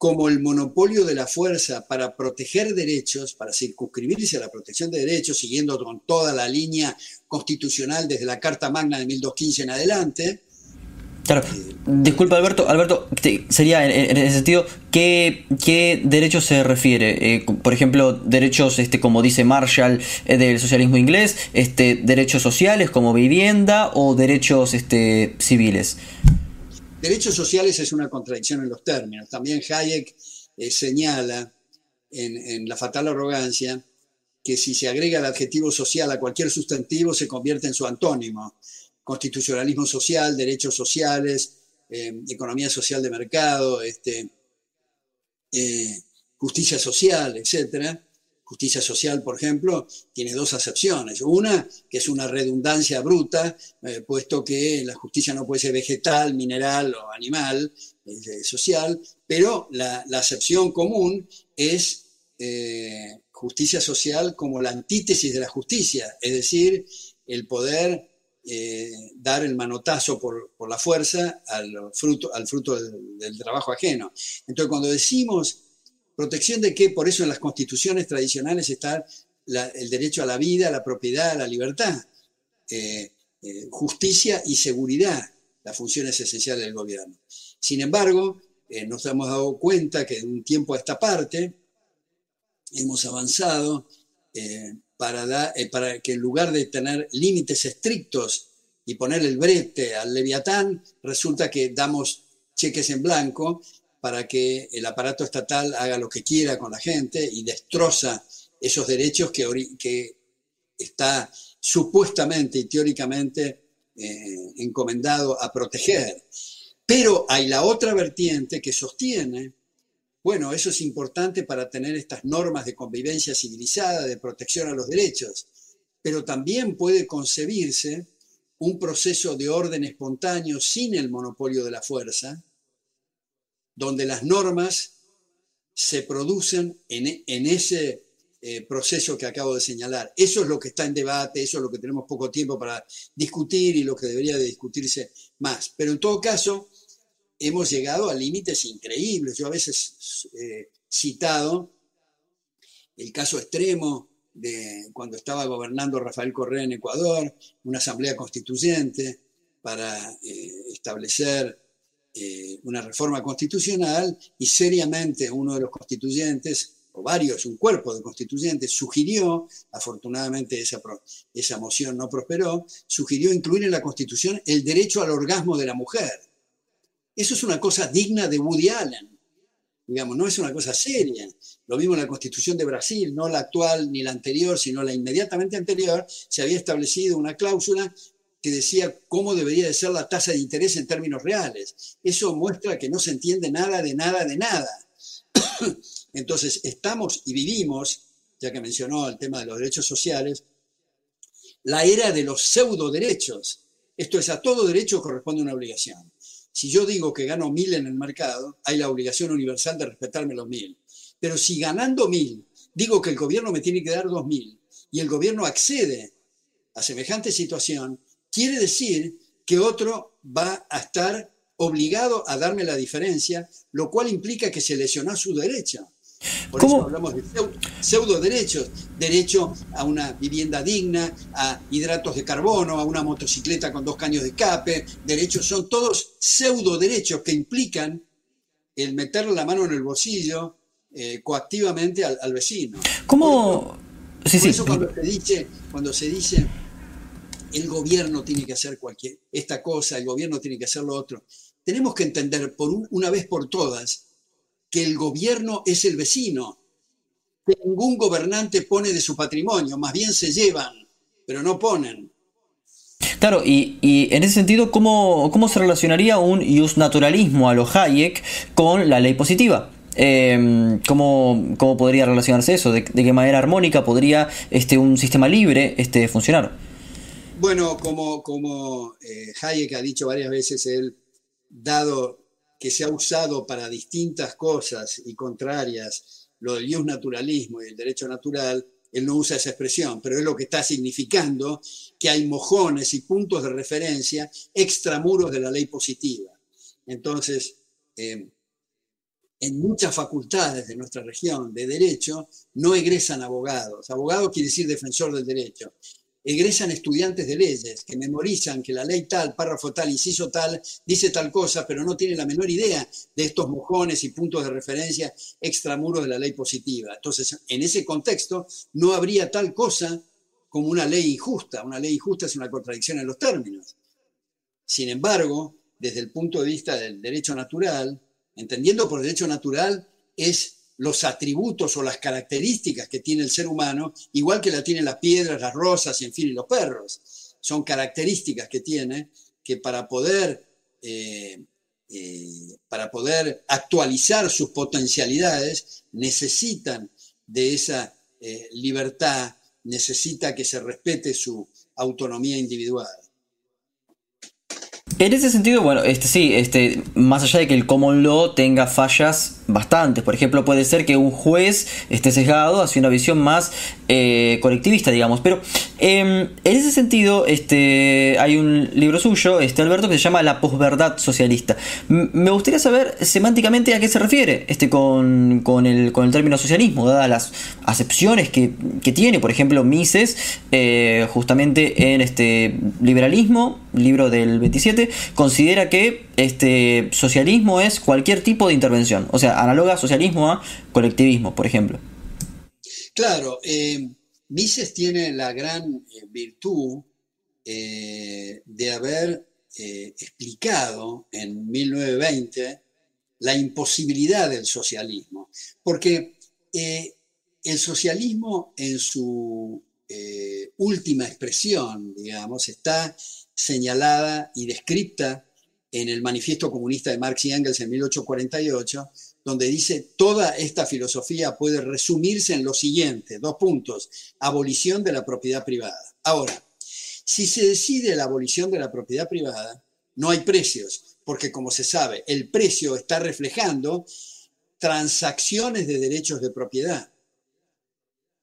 como el monopolio de la fuerza para proteger derechos, para circunscribirse a la protección de derechos, siguiendo con toda la línea constitucional desde la Carta Magna de 1215 en adelante. Claro, disculpa Alberto, Alberto, sería en, ese sentido, ¿qué, qué derechos se refiere? Eh, por ejemplo, derechos, este, como dice Marshall, eh, del socialismo inglés, este, derechos sociales como vivienda o derechos este, civiles. Derechos sociales es una contradicción en los términos. También Hayek eh, señala en, La fatal arrogancia que si se agrega el adjetivo social a cualquier sustantivo se convierte en su antónimo. Constitucionalismo social, derechos sociales, eh, economía social de mercado, este, eh, justicia social, etcétera justicia social, por ejemplo, tiene dos acepciones. Una, que es una redundancia bruta, eh, puesto que la justicia no puede ser vegetal, mineral o animal, eh, social, pero la, acepción común es eh, justicia social como la antítesis de la justicia, es decir, el poder dar el manotazo por, la fuerza al fruto, al fruto del trabajo ajeno. Entonces, cuando decimos Protección de qué? Por eso en las constituciones tradicionales está el derecho a la vida, a la propiedad, a la libertad. Eh, eh, justicia y seguridad, las funciones esenciales del gobierno. Sin embargo, eh, nos hemos dado cuenta que de un tiempo a esta parte hemos avanzado para, para que en lugar de tener límites estrictos y poner el brete al leviatán, resulta que damos cheques en blanco para que el aparato estatal haga lo que quiera con la gente y destroza esos derechos que, está supuestamente y teóricamente eh, encomendado a proteger. Pero hay la otra vertiente que sostiene, bueno, eso es importante para tener estas normas de convivencia civilizada, de protección a los derechos, pero también puede concebirse un proceso de orden espontáneo sin el monopolio de la fuerza, donde las normas se producen en, en ese eh, proceso que acabo de señalar. Eso es lo que está en debate, eso es lo que tenemos poco tiempo para discutir y lo que debería de discutirse más. Pero en todo caso, hemos llegado a límites increíbles. Yo a veces he eh, citado el caso extremo de cuando estaba gobernando Rafael Correa en Ecuador, una asamblea constituyente para eh, establecer eh, una reforma constitucional y seriamente uno de los constituyentes, o varios, un cuerpo de constituyentes, sugirió, afortunadamente esa, esa moción no prosperó, sugirió incluir en la constitución el derecho al orgasmo de la mujer. Eso es una cosa digna de Woody Allen digamos, no es una cosa seria. Lo mismo en la constitución de Brasil, no la actual ni la anterior, sino la inmediatamente anterior, se había establecido una cláusula que decía cómo debería de ser la tasa de interés en términos reales. Eso muestra que no se entiende nada de nada de nada. Entonces, estamos y vivimos, ya que mencionó el tema de los derechos sociales, la era de los pseudo derechos. Esto es, a todo derecho corresponde una obligación. Si yo digo que gano mil en el mercado, hay la obligación universal de respetarme los mil. Pero si ganando mil digo que el gobierno me tiene que dar dos mil y el gobierno accede a semejante situación, quiere decir que otro va a estar obligado a darme la diferencia, lo cual implica que se lesionó su derecho. Por eso hablamos de pseudo derechos, derecho a una vivienda digna, a hidratos de carbono, a una motocicleta con dos caños de escape, derechos, son todos pseudo derechos que implican el meter la mano en el bolsillo eh, coactivamente al, vecino. ¿Cómo? sí, sí. eso cuando se dice, cuando se dice el gobierno tiene que hacer cualquier esta cosa, el gobierno tiene que hacer lo otro, tenemos que entender por una vez por todas que el gobierno es el vecino, que ningún gobernante pone de su patrimonio, más bien se llevan, pero no ponen. Claro, y, en ese sentido, ¿cómo, ¿cómo, se relacionaría un naturalismo a lo Hayek con la ley positiva? Em, ¿cómo, ¿cómo, podría relacionarse eso? ¿De, qué manera armónica podría este, un sistema libre este, funcionar? Bueno, como, eh, Hayek ha dicho varias veces, él, dado que se ha usado para distintas cosas y contrarias, lo del naturalismo y el derecho natural, él no usa esa expresión, pero es lo que está significando que hay mojones y puntos de referencia extramuros de la ley positiva. Entonces, eh, en muchas facultades de nuestra región de derecho no egresan abogados. Abogado quiere decir defensor del derecho egresan estudiantes de leyes que memorizan que la ley tal, párrafo tal, inciso tal, dice tal cosa, pero no tienen la menor idea de estos mojones y puntos de referencia extramuros de la ley positiva. Entonces, en ese contexto, no habría tal cosa como una ley injusta. Una ley injusta es una contradicción en los términos. Sin embargo, desde el punto de vista del derecho natural, entendiendo por derecho natural es los atributos o las características que tiene el ser humano, igual que la tienen las piedras, las rosas y en fin, y los perros. Son características que tiene que para poder, eh, eh, para poder actualizar sus potencialidades necesitan de esa eh, libertad, necesita que se respete su autonomía individual. En ese sentido, bueno, este sí, este, más allá de que el common law tenga fallas bastantes, por ejemplo, puede ser que un juez esté sesgado hacia una visión más eh, colectivista, digamos. Pero em, en ese sentido, este, hay un libro suyo, este Alberto, que se llama La posverdad socialista. me gustaría saber semánticamente a qué se refiere este con, el, con el término socialismo, dadas las acepciones que, tiene, por ejemplo, Mises, eh, justamente en este liberalismo, libro del 27 considera que este socialismo es cualquier tipo de intervención, o sea, análoga socialismo a colectivismo, por ejemplo. Claro, eh, Mises tiene la gran eh, virtud eh, de haber explicado en 1920 la imposibilidad del socialismo, porque el socialismo en su última expresión, digamos, está señalada y descrita en el Manifiesto Comunista de Marx y Engels en 1848, donde dice, toda esta filosofía puede resumirse en lo siguiente, dos puntos, abolición de la propiedad privada. Ahora, si se decide la abolición de la propiedad privada, no hay precios, porque como se sabe, el precio está reflejando transacciones de derechos de propiedad.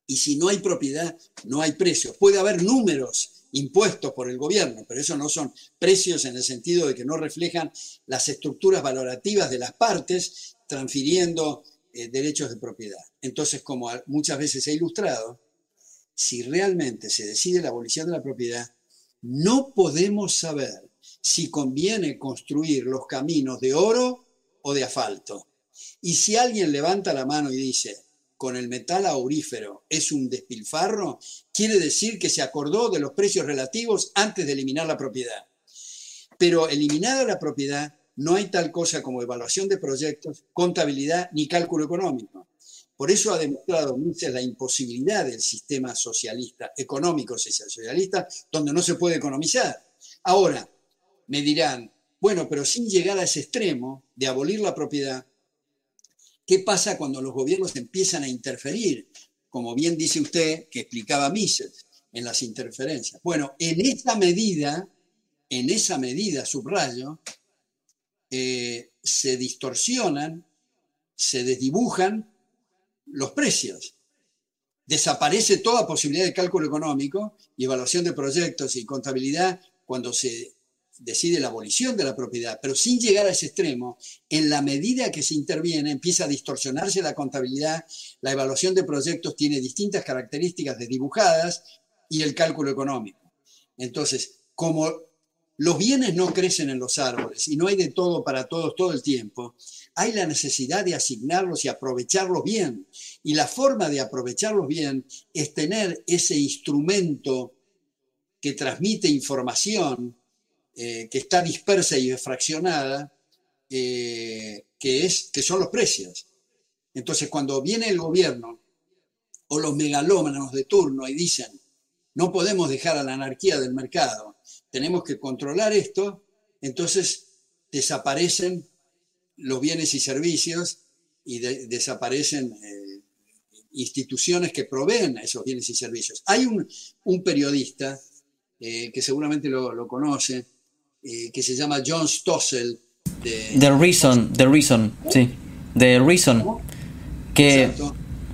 Y si no hay propiedad, no hay precios. Puede haber números impuestos por el gobierno, pero eso no son precios en el sentido de que no reflejan las estructuras valorativas de las partes transfiriendo eh, derechos de propiedad. Entonces, como muchas veces he ilustrado, si realmente se decide la abolición de la propiedad, no podemos saber si conviene construir los caminos de oro o de asfalto. Y si alguien levanta la mano y dice, con el metal aurífero es un despilfarro, quiere decir que se acordó de los precios relativos antes de eliminar la propiedad. Pero eliminada la propiedad, no hay tal cosa como evaluación de proyectos, contabilidad ni cálculo económico. Por eso ha demostrado Mises la imposibilidad del sistema socialista, económico socialista, donde no se puede economizar. Ahora, me dirán, bueno, pero sin llegar a ese extremo de abolir la propiedad, ¿Qué pasa cuando los gobiernos empiezan a interferir? Como bien dice usted, que explicaba Mises en las interferencias. Bueno, en esa medida, en esa medida, subrayo, eh, se distorsionan, se desdibujan los precios. Desaparece toda posibilidad de cálculo económico y evaluación de proyectos y contabilidad cuando se decide la abolición de la propiedad, pero sin llegar a ese extremo, en la medida que se interviene empieza a distorsionarse la contabilidad, la evaluación de proyectos tiene distintas características desdibujadas y el cálculo económico. Entonces, como los bienes no crecen en los árboles y no hay de todo para todos todo el tiempo, hay la necesidad de asignarlos y aprovecharlos bien. Y la forma de aprovecharlos bien es tener ese instrumento que transmite información eh, que está dispersa y fraccionada, eh, que, es, que son los precios. Entonces, cuando viene el gobierno o los megalómanos de turno y dicen, no podemos dejar a la anarquía del mercado, tenemos que controlar esto, entonces desaparecen los bienes y servicios y desaparecen eh, instituciones que proveen esos bienes y servicios. Hay un, periodista que seguramente lo, lo conoce, eh, que se llama John Stossel. The Reason, The Reason, sí. The Reason. Que...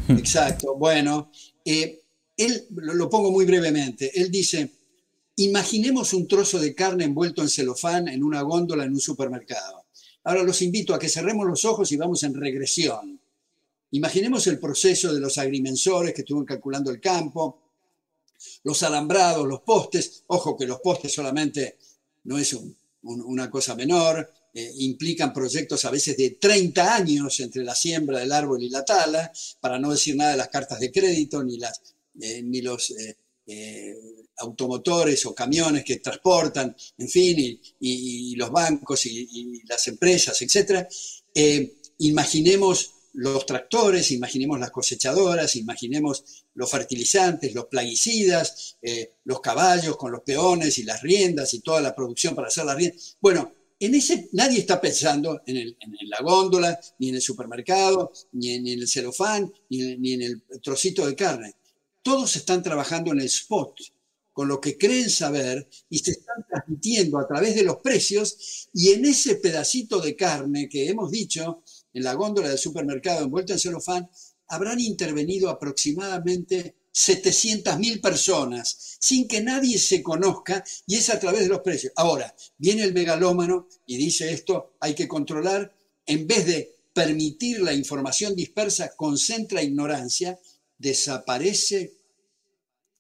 Hmm. Exacto, Bueno, eh, él lo, pongo muy brevemente. Él dice, imaginemos un trozo de carne envuelto en celofán en una góndola en un supermercado. Ahora los invito a que cerremos los ojos y vamos en regresión. Imaginemos el proceso de los agrimensores que estuvieron calculando el campo, los alambrados, los postes. Ojo que los postes solamente no es una cosa menor, eh, implican proyectos a veces de 30 años entre la siembra del árbol y la tala, para no decir nada de las cartas de crédito, ni, las, eh, ni los eh, automotores o camiones que transportan, en fin, y, los bancos y, las empresas, etc. imaginemos los tractores, imaginemos las cosechadoras, imaginemos los fertilizantes, los plaguicidas, eh, los caballos con los peones y las riendas y toda la producción para hacer las riendas. Bueno, en ese nadie está pensando en, la góndola, ni en el supermercado, ni en, el celofán, ni, ni en el trocito de carne. Todos están trabajando en el spot, con lo que creen saber y se están transmitiendo a través de los precios y en ese pedacito de carne que hemos dicho, en la góndola del supermercado envuelta en celofán, habrán intervenido aproximadamente 700.000 personas sin que nadie se conozca y es a través de los precios. Ahora, viene el megalómano y dice esto, hay que controlar, en vez de permitir la información dispersa, concentra ignorancia, desaparece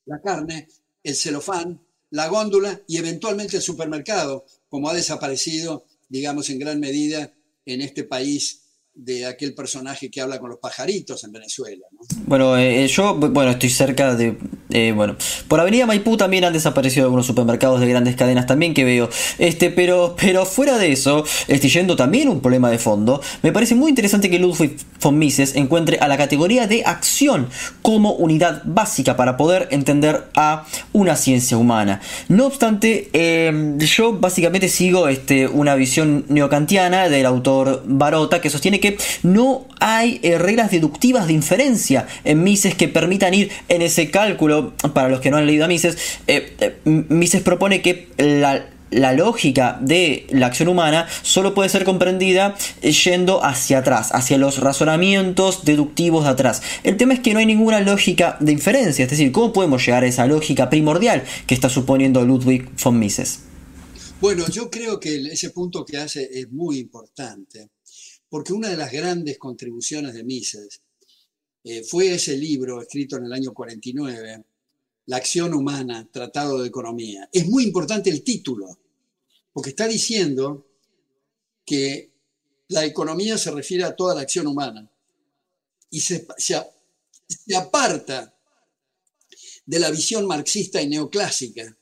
la carne, el celofán, la góndola y eventualmente el supermercado, como ha desaparecido, digamos, en gran medida en este país de aquel personaje que habla con los pajaritos en Venezuela. Bueno, eh, yo bueno, estoy cerca de... Eh, bueno, por Avenida Maipú también han desaparecido algunos supermercados de grandes cadenas también que veo. Este, pero, pero fuera de eso, estoy yendo también un problema de fondo, me parece muy interesante que Ludwig von Mises encuentre a la categoría de acción como unidad básica para poder entender a una ciencia humana. No obstante, em, yo básicamente sigo este, una visión neocantiana del autor Barota que sostiene que no hay eh, reglas deductivas de inferencia en Mises que permitan ir en ese cálculo. Para los que no han leído a Mises, eh, eh, Mises propone que la, la lógica de la acción humana solo puede ser comprendida yendo hacia atrás, hacia los razonamientos deductivos de atrás. El tema es que no hay ninguna lógica de inferencia, es decir, ¿cómo podemos llegar a esa lógica primordial que está suponiendo Ludwig von Mises? Bueno, yo creo que ese punto que hace es muy importante porque una de las grandes contribuciones de Mises eh, fue ese libro escrito en el año 49, La acción humana, Tratado de Economía. Es muy importante el título, porque está diciendo que la economía se refiere a toda la acción humana y se, se aparta de la visión marxista y neoclásica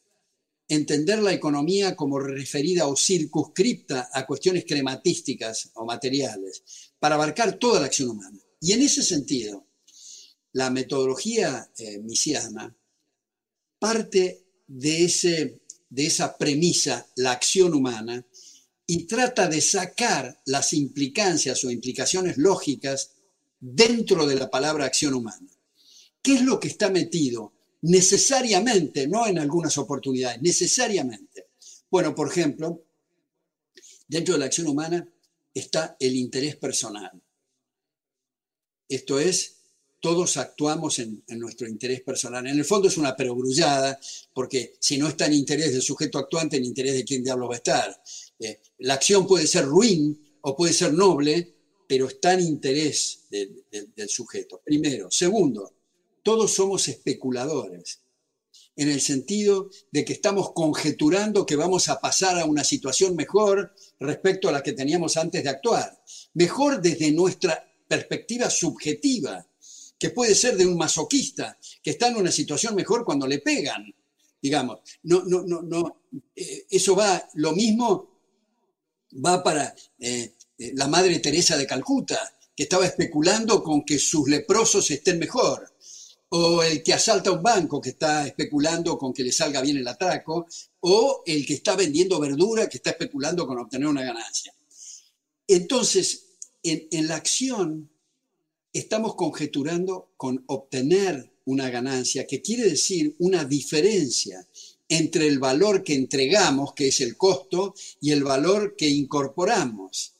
entender la economía como referida o circunscripta a cuestiones crematísticas o materiales, para abarcar toda la acción humana. Y en ese sentido, la metodología eh, misiana parte de, ese, de esa premisa, la acción humana, y trata de sacar las implicancias o implicaciones lógicas dentro de la palabra acción humana. ¿Qué es lo que está metido necesariamente, no en algunas oportunidades, necesariamente. Bueno, por ejemplo, dentro de la acción humana está el interés personal. Esto es, todos actuamos en, nuestro interés personal. En el fondo es una perogrullada, porque si no está en interés del sujeto actuante, en interés de quién diablo va a estar. Eh, la acción puede ser ruin o puede ser noble, pero está en interés del sujeto. Primero. Segundo, todos somos especuladores, en el sentido de que estamos conjeturando que vamos a pasar a una situación mejor respecto a la que teníamos antes de actuar. Mejor desde nuestra perspectiva subjetiva, que puede ser de un masoquista, que está en una situación mejor cuando le pegan. Digamos, no, no, no, no. Eh, eso va, lo mismo va para eh, eh, la Madre Teresa de Calcuta, que estaba especulando con que sus leprosos estén mejor o el que asalta un banco que está especulando con que le salga bien el atraco, o el que está vendiendo verdura que está especulando con obtener una ganancia. Entonces, en, en la acción estamos conjeturando con obtener una ganancia, que quiere decir una diferencia entre el valor que entregamos, que es el costo, y el valor que incorporamos.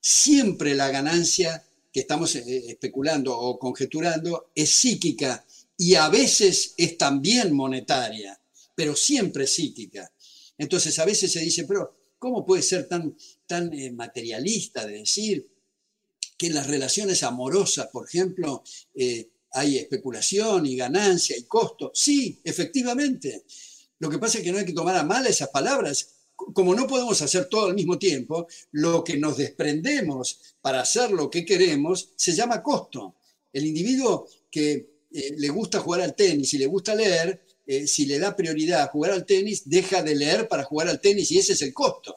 Siempre la ganancia que estamos eh, especulando o conjeturando es psíquica y a veces es también monetaria, pero siempre psíquica. Entonces a veces se dice, pero ¿cómo puede ser tan, tan eh, materialista de decir que en las relaciones amorosas, por ejemplo, eh, hay especulación y ganancia y costo? Sí, efectivamente. Lo que pasa es que no hay que tomar a mal esas palabras como no podemos hacer todo al mismo tiempo, lo que nos desprendemos para hacer lo que queremos se llama costo. El individuo que eh, le gusta jugar al tenis y le gusta leer, eh, si le da prioridad a jugar al tenis, deja de leer para jugar al tenis y ese es el costo.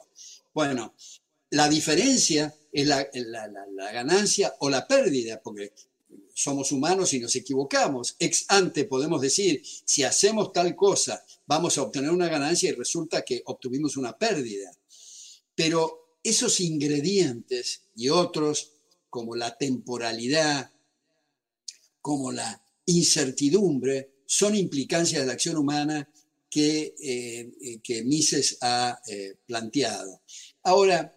Bueno, la diferencia es la, la ganancia o la pérdida, porque somos humanos y nos equivocamos. Ex ante podemos decir, si hacemos tal cosa, vamos a obtener una ganancia y resulta que obtuvimos una pérdida. Pero esos ingredientes y otros, como la temporalidad, como la incertidumbre, son implicancias de la acción humana que, eh, que Mises ha eh, planteado. Ahora,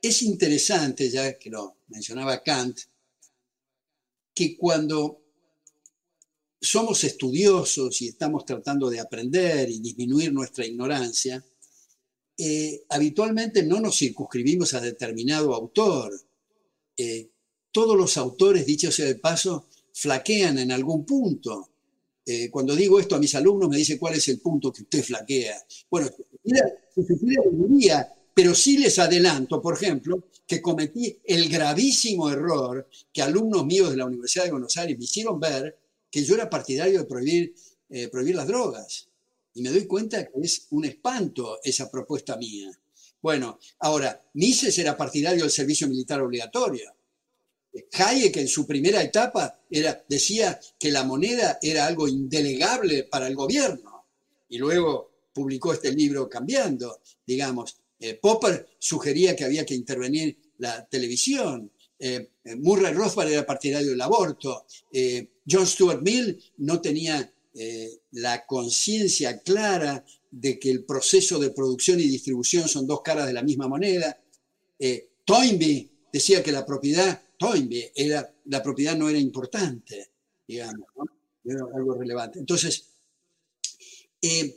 es interesante, ya que lo mencionaba Kant, que cuando somos estudiosos y estamos tratando de aprender y disminuir nuestra ignorancia, eh, habitualmente no nos circunscribimos a determinado autor. Eh, todos los autores, dicho sea de paso, flaquean en algún punto. Eh, cuando digo esto a mis alumnos me dicen cuál es el punto que usted flaquea. Bueno, si diría Pero sí les adelanto, por ejemplo, que cometí el gravísimo error que alumnos míos de la Universidad de Buenos Aires me hicieron ver que yo era partidario de prohibir, eh, prohibir las drogas. Y me doy cuenta que es un espanto esa propuesta mía. Bueno, ahora, Mises era partidario del servicio militar obligatorio. Hayek en su primera etapa era, decía que la moneda era algo indelegable para el gobierno y luego publicó este libro cambiando, digamos. Eh, Popper sugería que había que intervenir la televisión. Eh, Murray Rothbard era partidario del aborto. Eh, John Stuart Mill no tenía la conciencia clara de que el proceso de producción y distribución son dos caras de la misma moneda. Toynbee decía que la propiedad era, la propiedad no era importante, digamos, era algo relevante. Entonces, eh,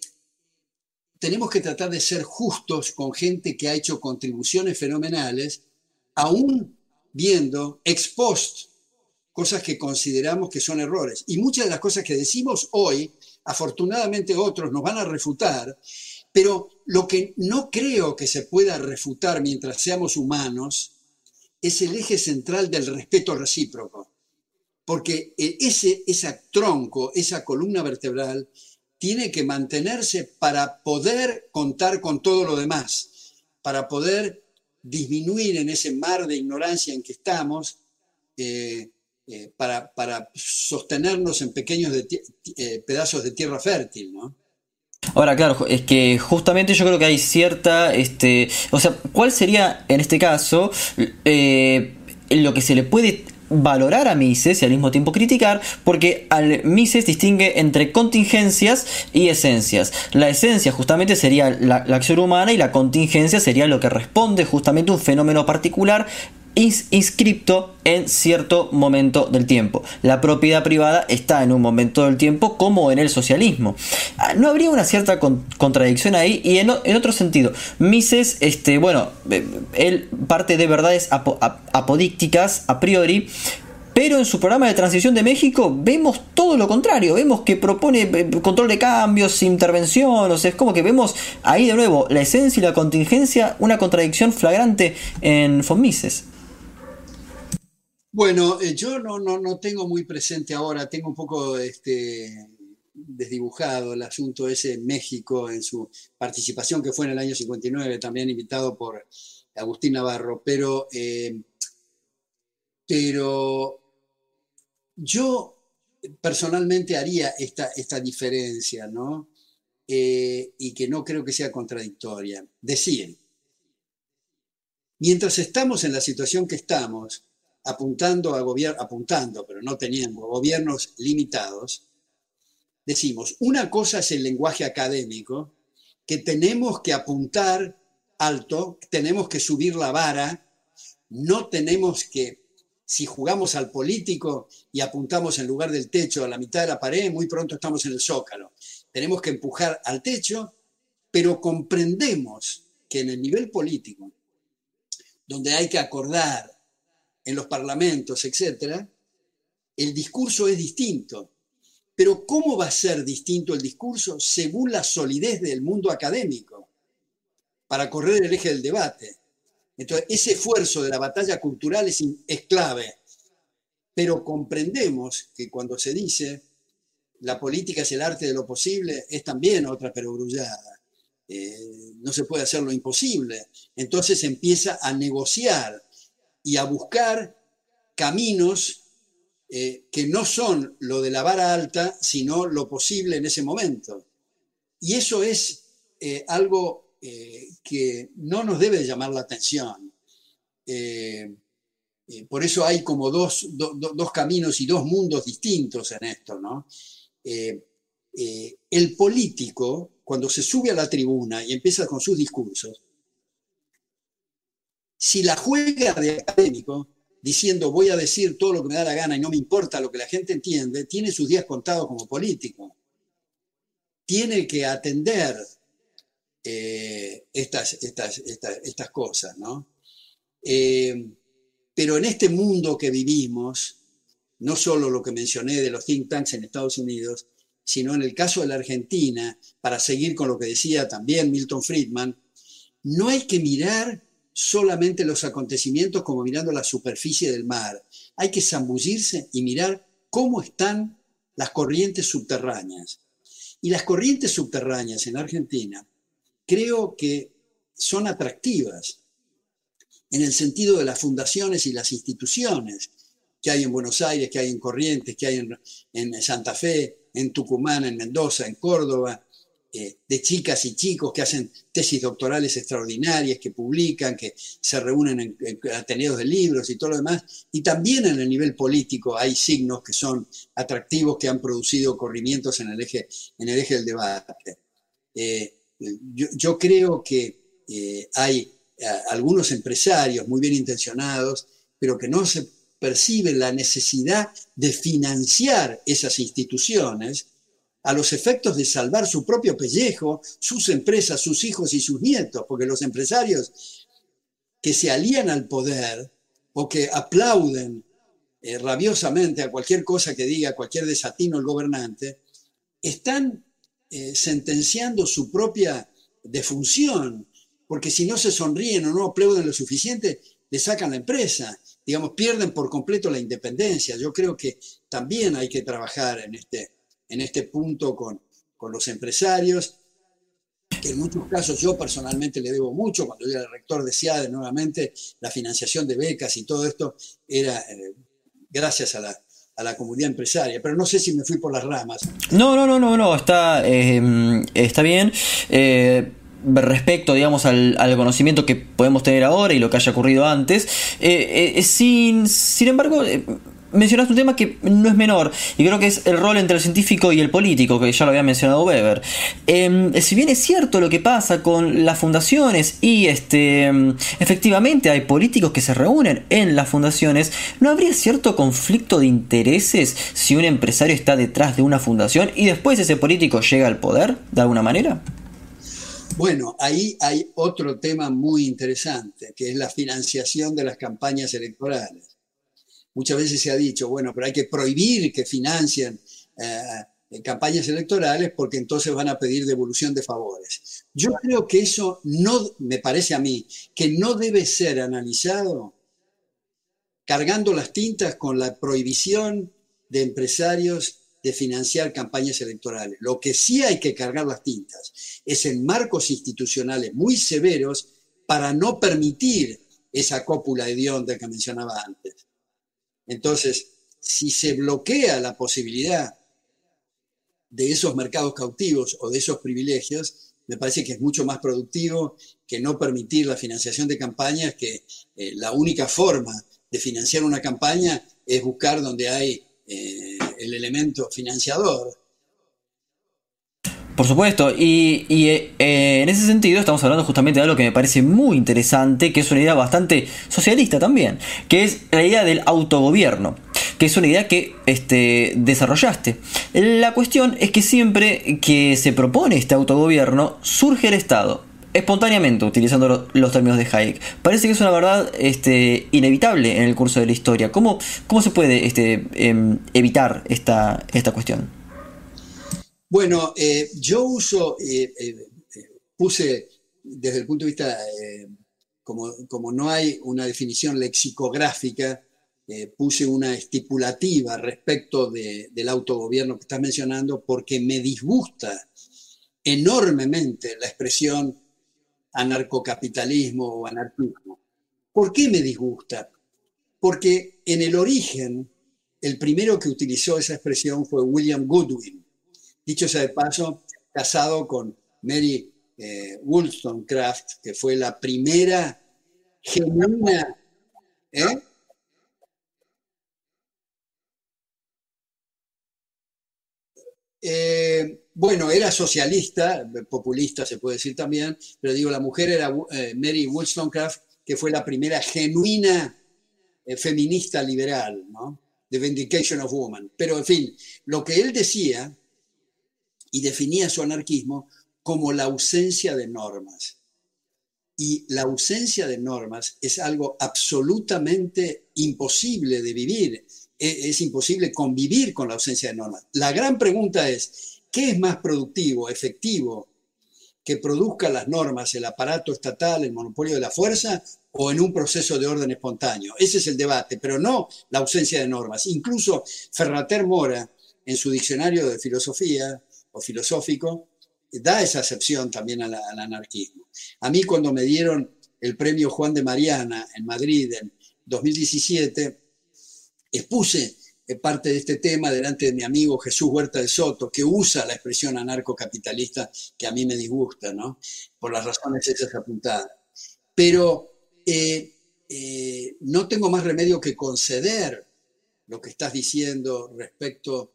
tenemos que tratar de ser justos con gente que ha hecho contribuciones fenomenales, aún viendo ex post cosas que consideramos que son errores. Y muchas de las cosas que decimos hoy, afortunadamente otros nos van a refutar, pero lo que no creo que se pueda refutar mientras seamos humanos es el eje central del respeto recíproco, porque eh, ese, ese tronco, esa columna vertebral, tiene que mantenerse para poder contar con todo lo demás, para poder disminuir en ese mar de ignorancia en que estamos, eh, eh, para, para, sostenernos en pequeños pedazos de tierra fértil, ¿no? Ahora, claro, es que justamente yo creo que hay cierta, este, o sea, ¿cuál sería en este caso eh, lo que se le puede valorar a Mises y al mismo tiempo criticar, porque al Mises distingue entre contingencias y esencias. La esencia justamente sería la, acción humana y la contingencia sería lo que responde justamente a un fenómeno particular inscripto en cierto momento del tiempo. La propiedad privada está en un momento del tiempo como en el socialismo. Ah, ¿No habría una cierta contradicción ahí? Y en, otro sentido, Mises, este, bueno, eh, él parte de verdades apodícticas a priori, pero en su programa de transición de México vemos todo lo contrario, vemos que propone eh, control de cambios, intervención, o sea, es como que vemos ahí de nuevo la esencia y la contingencia, una contradicción flagrante en von Mises. Bueno, eh, yo no, no, tengo muy presente ahora, tengo un poco este, desdibujado el asunto ese en México, en su participación que fue en el año 59, también invitado por Agustín Navarro, pero, eh, pero yo personalmente haría esta, esta diferencia, ¿no? Eh, y que no creo que sea contradictoria. Decir, mientras estamos en la situación que estamos, apuntando a gobierno, apuntando, pero no teniendo gobiernos limitados, decimos, una cosa es el lenguaje académico, que tenemos que apuntar alto, tenemos que subir la vara, no tenemos que, si jugamos al político y apuntamos en lugar del techo a la mitad de la pared, muy pronto estamos en el zócalo. Tenemos que empujar al techo, pero comprendemos que en el nivel político, donde hay que acordar, en los parlamentos, etcétera, el discurso es distinto. Pero ¿cómo va a ser distinto el discurso según la solidez del mundo académico para correr el eje del debate? Entonces, ese esfuerzo de la batalla cultural es, clave, pero comprendemos que cuando se dice la política es el arte de lo posible, es también otra perogrullada. Eh, no se puede hacer lo imposible. Entonces empieza a negociar y a buscar caminos eh, que no son lo de la vara alta, sino lo posible en ese momento. Y eso es eh, algo eh, que no nos debe llamar la atención. por eso hay como dos, dos, caminos y dos mundos distintos en esto. ¿no? el político, cuando se sube a la tribuna y empieza con sus discursos, si la juega de académico, diciendo voy a decir todo lo que me da la gana y no me importa lo que la gente entiende, tiene sus días contados como político. Tiene que atender eh, estas, estas, estas, cosas, ¿no? Eh, pero en este mundo que vivimos, no solo lo que mencioné de los think tanks en Estados Unidos, sino en el caso de la Argentina, para seguir con lo que decía también Milton Friedman, no hay que mirar solamente los acontecimientos como mirando la superficie del mar. Hay que zambullirse y mirar cómo están las corrientes subterráneas. Y las corrientes subterráneas en Argentina creo que son atractivas en el sentido de las fundaciones y las instituciones que hay en Buenos Aires, que hay en Corrientes, que hay en, Santa Fe, en Tucumán, en Mendoza, en Córdoba, eh, de chicas y chicos que hacen tesis doctorales extraordinarias, que publican, que se reúnen en, en, de libros y todo lo demás. Y también en el nivel político hay signos que son atractivos, que han producido corrimientos en el eje, en el eje del debate. Eh, yo, creo que eh, hay algunos empresarios muy bien intencionados, pero que no se percibe la necesidad de financiar esas instituciones a los efectos de salvar su propio pellejo, sus empresas, sus hijos y sus nietos, porque los empresarios que se alían al poder o que aplauden eh, rabiosamente a cualquier cosa que diga cualquier desatino el gobernante, están eh, sentenciando su propia defunción, porque si no se sonríen o no aplauden lo suficiente, le sacan la empresa, digamos, pierden por completo la independencia. Yo creo que también hay que trabajar en este, en este punto con, con los empresarios, que en muchos casos yo personalmente le debo mucho, cuando yo era rector de SIADE nuevamente, la financiación de becas y todo esto era eh, gracias a la, a la comunidad empresaria, pero no sé si me fui por las ramas. No, no, no, no, no, está, eh, está bien. Eh, respecto, digamos, al, conocimiento que podemos tener ahora y lo que haya ocurrido antes, eh, sin, sin embargo mencionaste un tema que no es menor, y creo que es el rol entre el científico y el político, que ya lo había mencionado Weber. Em, si bien es cierto lo que pasa con las fundaciones y este, em, efectivamente hay políticos que se reúnen en las fundaciones, ¿no habría cierto conflicto de intereses si un empresario está detrás de una fundación y después ese político llega al poder, de alguna manera? Bueno, ahí hay otro tema muy interesante, que es la financiación de las campañas electorales. Muchas veces se ha dicho, bueno, pero hay que prohibir que financien eh, campañas electorales porque entonces van a pedir devolución de favores. Yo creo que eso no, me parece a mí, que no debe ser analizado cargando las tintas con la prohibición de empresarios de financiar campañas electorales. Lo que sí hay que cargar las tintas es en marcos institucionales muy severos para no permitir esa cópula hedionda que mencionaba antes. Entonces, si se bloquea la posibilidad de esos mercados cautivos o de esos privilegios, me parece que es mucho más productivo que no permitir la financiación de campañas, que eh, la única forma de financiar una campaña es buscar donde hay eh, el elemento financiador. Por supuesto, y, eh, en ese sentido estamos hablando justamente de algo que me parece muy interesante, que es una idea bastante socialista también, que es la idea del autogobierno, que es una idea que este, desarrollaste. La cuestión es que siempre que se propone este autogobierno, surge el Estado, espontáneamente, utilizando los términos de Hayek. Parece que es una verdad este, inevitable en el curso de la historia. ¿Cómo, cómo se puede este, em, evitar esta, esta cuestión? Bueno, eh, yo uso, eh, eh, puse desde el punto de vista, como, no hay una definición lexicográfica, puse una estipulativa respecto del autogobierno que estás mencionando porque me disgusta enormemente la expresión anarcocapitalismo o anarquismo. ¿Por qué me disgusta? Porque en el origen, el primero que utilizó esa expresión fue William Goodwin, dicho sea de paso, casado con Mary eh, Wollstonecraft, que fue la primera genuina. ¿eh? Eh, bueno, era socialista, populista se puede decir también, pero digo, la mujer era Mary Wollstonecraft, que fue la primera genuina feminista liberal, ¿no? The Vindication of Woman. Pero, en fin, lo que él decía y definía su anarquismo como la ausencia de normas. Y la ausencia de normas es algo absolutamente imposible de vivir. E, es, imposible convivir con la ausencia de normas. La gran pregunta es, ¿qué es más productivo, efectivo que produzca las normas el aparato estatal, el monopolio de la fuerza, o en un proceso de orden espontáneo. Ese es el debate, pero no la ausencia de normas. Incluso Ferrater Mora, en su diccionario de filosofía o filosófico, da esa acepción también al, anarquismo. A mí cuando me dieron el premio Juan de Mariana en Madrid en 2017, expuse eh, parte de este tema delante de mi amigo Jesús Huerta de Soto, que usa la expresión anarcocapitalista que a mí me disgusta, ¿no? Por las razones esas apuntadas. Pero eh, eh, no tengo más remedio que conceder lo que estás diciendo respecto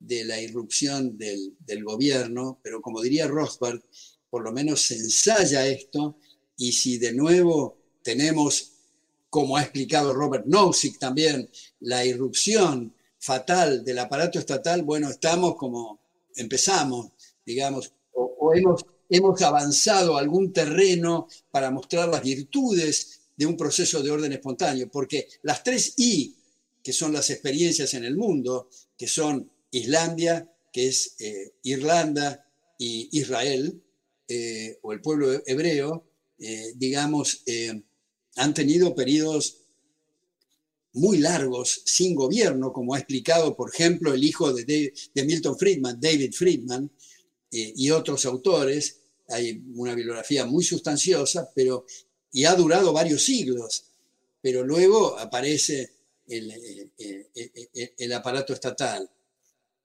de la irrupción del, gobierno, pero como diría Rothbard, por lo menos se ensaya esto y si de nuevo tenemos, como ha explicado Robert Nozick también, la irrupción fatal del aparato estatal, bueno, estamos como empezamos, digamos, o, hemos, hemos avanzado algún terreno para mostrar las virtudes de un proceso de orden espontáneo, porque las tres I, que son las experiencias en el mundo, que son Islandia, que es eh, Irlanda y Israel, eh, o el pueblo hebreo, eh, digamos, han tenido periodos muy largos sin gobierno, como ha explicado, por ejemplo, el hijo de, Milton Friedman, David Friedman, y otros autores. Hay una bibliografía muy sustanciosa, pero y ha durado varios siglos, pero luego aparece el aparato estatal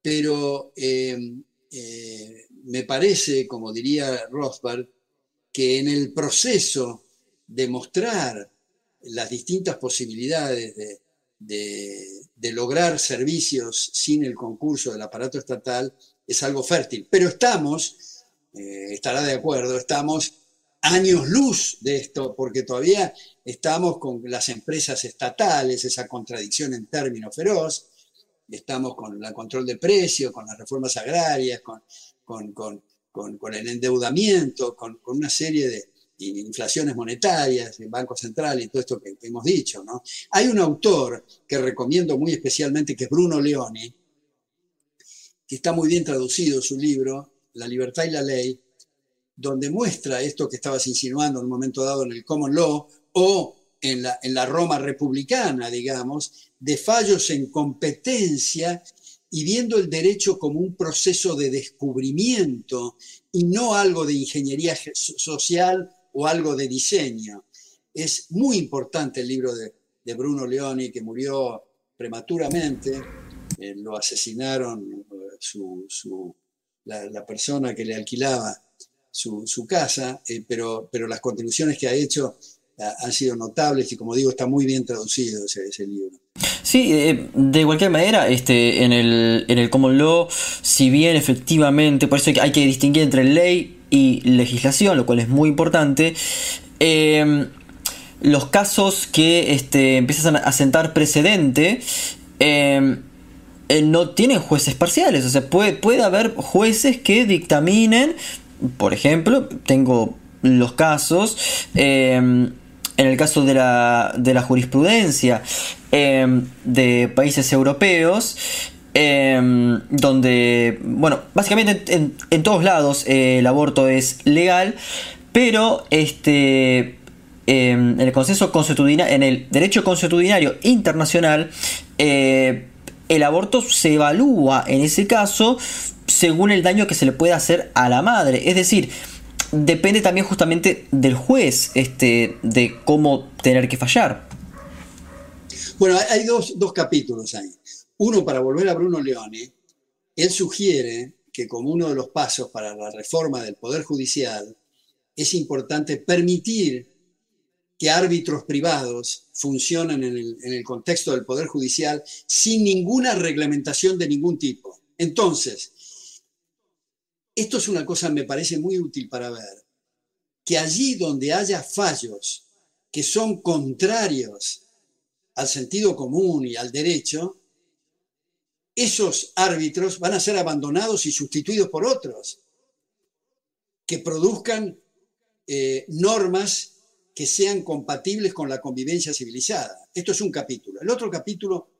pero em, eh, me parece, como diría Rothbard, que en el proceso de mostrar las distintas posibilidades de, lograr servicios sin el concurso del aparato estatal es algo fértil. Pero estamos, eh, estará de acuerdo, estamos años luz de esto, porque todavía estamos con las empresas estatales, esa contradicción en términos feroz, estamos con el control de precios, con las reformas agrarias, con, con, el endeudamiento, con, una serie de inflaciones monetarias, el Banco Central y todo esto que, hemos dicho. ¿no? Hay un autor que recomiendo muy especialmente, que es Bruno Leoni, que está muy bien traducido su libro, La libertad y la ley, donde muestra esto que estabas insinuando en un momento dado en el common law o en la, en la Roma republicana, digamos, de fallos en competencia y viendo el derecho como un proceso de descubrimiento y no algo de ingeniería social o algo de diseño. Es muy importante el libro de, Bruno Leoni, que murió prematuramente, eh, lo asesinaron eh, la, persona que le alquilaba su, casa, eh, pero, pero las contribuciones que ha hecho han sido notables y como digo, está muy bien traducido ese libro. Sí, eh, de cualquier manera, este, en el, en el common law, si bien efectivamente, por eso hay que distinguir entre ley y legislación, lo cual es muy importante, em, los casos que este, empiezan a sentar precedente em, eh, no tienen jueces parciales, o sea, puede, puede haber jueces que dictaminen, por ejemplo, tengo los casos, em, en el caso de la, de la jurisprudencia em, de países europeos, em, donde, bueno, básicamente en, todos lados eh, el aborto es legal, pero este, em, en el consenso constitucional, en el derecho constitucionario internacional, eh, el aborto se evalúa en ese caso según el daño que se le puede hacer a la madre. Es decir, depende también justamente del juez, este, de cómo tener que fallar. Bueno, hay dos, capítulos ahí. Uno, para volver a Bruno Leone, él sugiere que como uno de los pasos para la reforma del Poder Judicial es importante permitir que árbitros privados funcionen en el, en el, contexto del Poder Judicial sin ninguna reglamentación de ningún tipo. Entonces, esto es una cosa, me parece muy útil para ver, que allí donde haya fallos que son contrarios al sentido común y al derecho, esos árbitros van a ser abandonados y sustituidos por otros que produzcan eh, normas que sean compatibles con la convivencia civilizada. Esto es un capítulo. El otro capítulo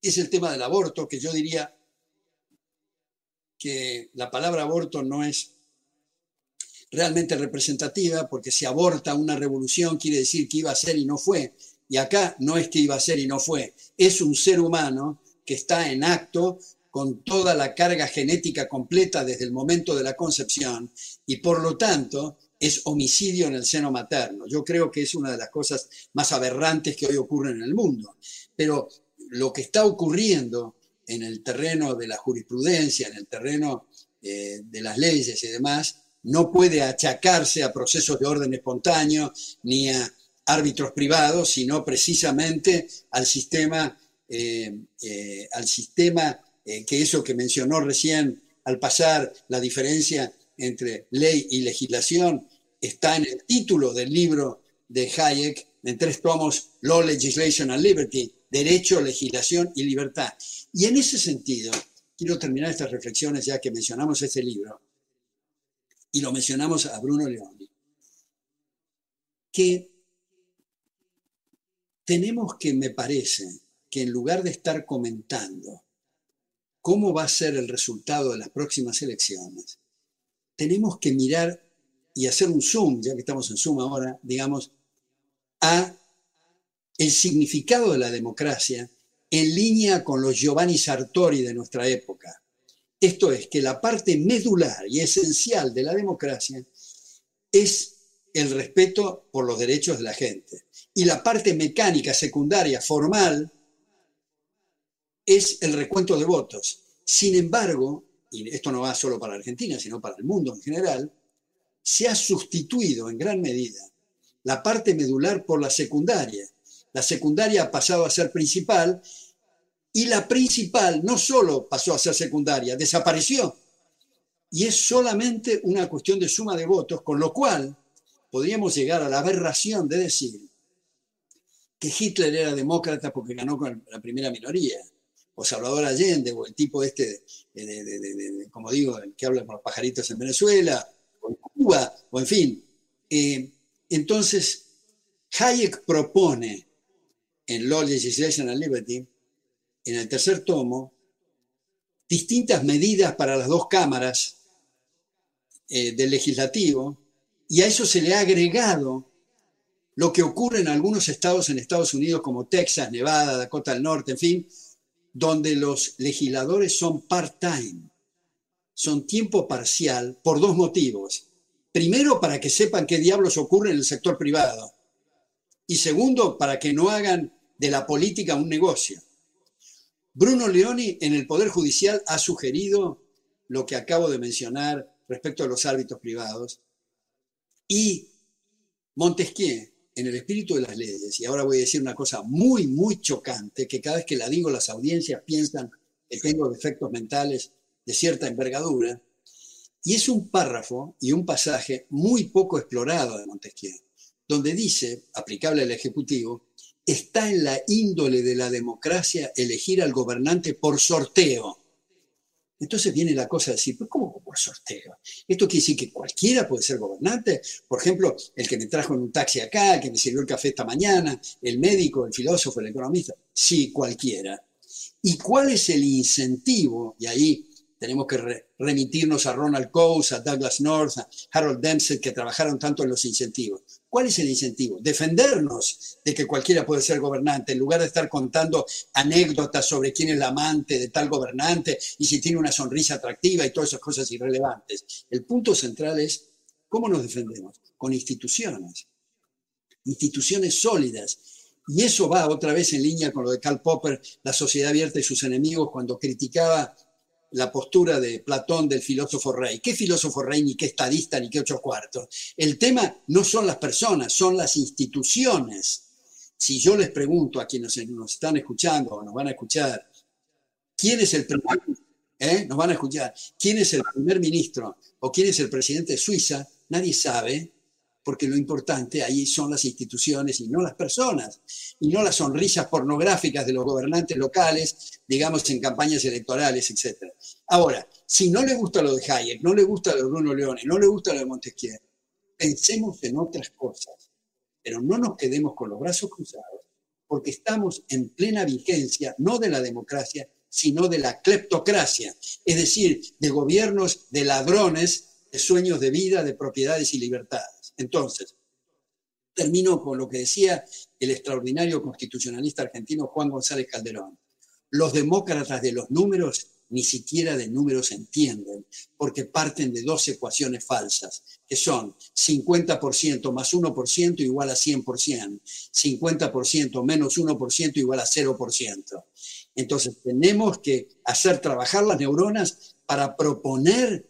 es el tema del aborto, que yo diría que la palabra aborto no es realmente representativa, porque si aborta una revolución quiere decir que iba a ser y no fue. Y acá no es que iba a ser y no fue, es un ser humano que está en acto con toda la carga genética completa desde el momento de la concepción y por lo tanto es homicidio en el seno materno. Yo creo que es una de las cosas más aberrantes que hoy ocurren en el mundo. Pero lo que está ocurriendo en el terreno de la jurisprudencia, en el terreno eh, de las leyes y demás, no puede achacarse a procesos de orden espontáneo ni a árbitros privados, sino precisamente al sistema, eh, eh, al sistema que eso que mencionó recién al pasar la diferencia entre ley y legislación está en el título del libro de Hayek, en tres tomos, Law, Legislation and Liberty, Derecho, Legislación y Libertad. Y en ese sentido, quiero terminar estas reflexiones ya que mencionamos este libro, y lo mencionamos a Bruno Leoni, que tenemos que, me parece, que en lugar de estar comentando cómo va a ser el resultado de las próximas elecciones, tenemos que mirar y hacer un zoom, ya que estamos en zoom ahora, digamos, a el significado de la democracia en línea con los Giovanni Sartori de nuestra época. Esto es que la parte medular y esencial de la democracia es el respeto por los derechos de la gente. Y la parte mecánica, secundaria, formal, es el recuento de votos. Sin embargo, y esto no va solo para Argentina, sino para el mundo en general, se ha sustituido en gran medida la parte medular por la secundaria. La secundaria ha pasado a ser principal y la principal no solo pasó a ser secundaria, desapareció. Y es solamente una cuestión de suma de votos, con lo cual podríamos llegar a la aberración de decir que Hitler era demócrata porque ganó con la primera minoría o Salvador Allende, o el tipo este, de, como digo, el que habla con los pajaritos en Venezuela, o en Cuba, o en fin. Eh, entonces, Hayek propone en Law, Legislation and Liberty, en el tercer tomo, distintas medidas para las dos cámaras eh, del legislativo, y a eso se le ha agregado lo que ocurre en algunos estados en Estados Unidos, como Texas, Nevada, Dakota del Norte, en fin, donde los legisladores son part-time, son tiempo parcial por dos motivos. Primero, para que sepan qué diablos ocurre en el sector privado. Y segundo, para que no hagan de la política un negocio. Bruno Leoni en el Poder Judicial ha sugerido lo que acabo de mencionar respecto a los árbitros privados. Y Montesquieu en el espíritu de las leyes, y ahora voy a decir una cosa muy, muy chocante, que cada vez que la digo las audiencias piensan que tengo defectos mentales de cierta envergadura, y es un párrafo y un pasaje muy poco explorado de Montesquieu, donde dice, aplicable al Ejecutivo, está en la índole de la democracia elegir al gobernante por sorteo entonces viene la cosa de decir, ¿cómo por sorteo? Esto quiere decir que cualquiera puede ser gobernante. Por ejemplo, el que me trajo en un taxi acá, el que me sirvió el café esta mañana, el médico, el filósofo, el economista. Sí, cualquiera. ¿Y cuál es el incentivo? Y ahí tenemos que remitirnos a Ronald Coase, a Douglas North, a Harold Dempsey, que trabajaron tanto en los incentivos. ¿Cuál es el incentivo? Defendernos de que cualquiera puede ser gobernante, en lugar de estar contando anécdotas sobre quién es la amante de tal gobernante y si tiene una sonrisa atractiva y todas esas cosas irrelevantes. El punto central es cómo nos defendemos, con instituciones, instituciones sólidas. Y eso va otra vez en línea con lo de Karl Popper, la sociedad abierta y sus enemigos, cuando criticaba la postura de Platón del filósofo rey. ¿Qué filósofo rey, ni qué estadista, ni qué ocho cuartos? El tema no son las personas, son las instituciones. Si yo les pregunto a quienes nos están escuchando o nos van a escuchar, ¿quién es el primer, eh? nos van a escuchar, quién es el primer ministro o quién es el presidente de Suiza? Nadie sabe, porque lo importante ahí son las instituciones y no las personas, y no las sonrisas pornográficas de los gobernantes locales, digamos, en campañas electorales, etc. Ahora, si no le gusta lo de Hayek, no le gusta lo de Bruno Leone, no le gusta lo de Montesquieu, pensemos en otras cosas, pero no nos quedemos con los brazos cruzados, porque estamos en plena vigencia, no de la democracia, sino de la cleptocracia, es decir, de gobiernos de ladrones sueños de vida, de propiedades y libertades. Entonces, termino con lo que decía el extraordinario constitucionalista argentino Juan González Calderón. Los demócratas de los números ni siquiera de números entienden, porque parten de dos ecuaciones falsas, que son 50% más 1% igual a 100%, 50% menos 1% igual a 0%. Entonces tenemos que hacer trabajar las neuronas para proponer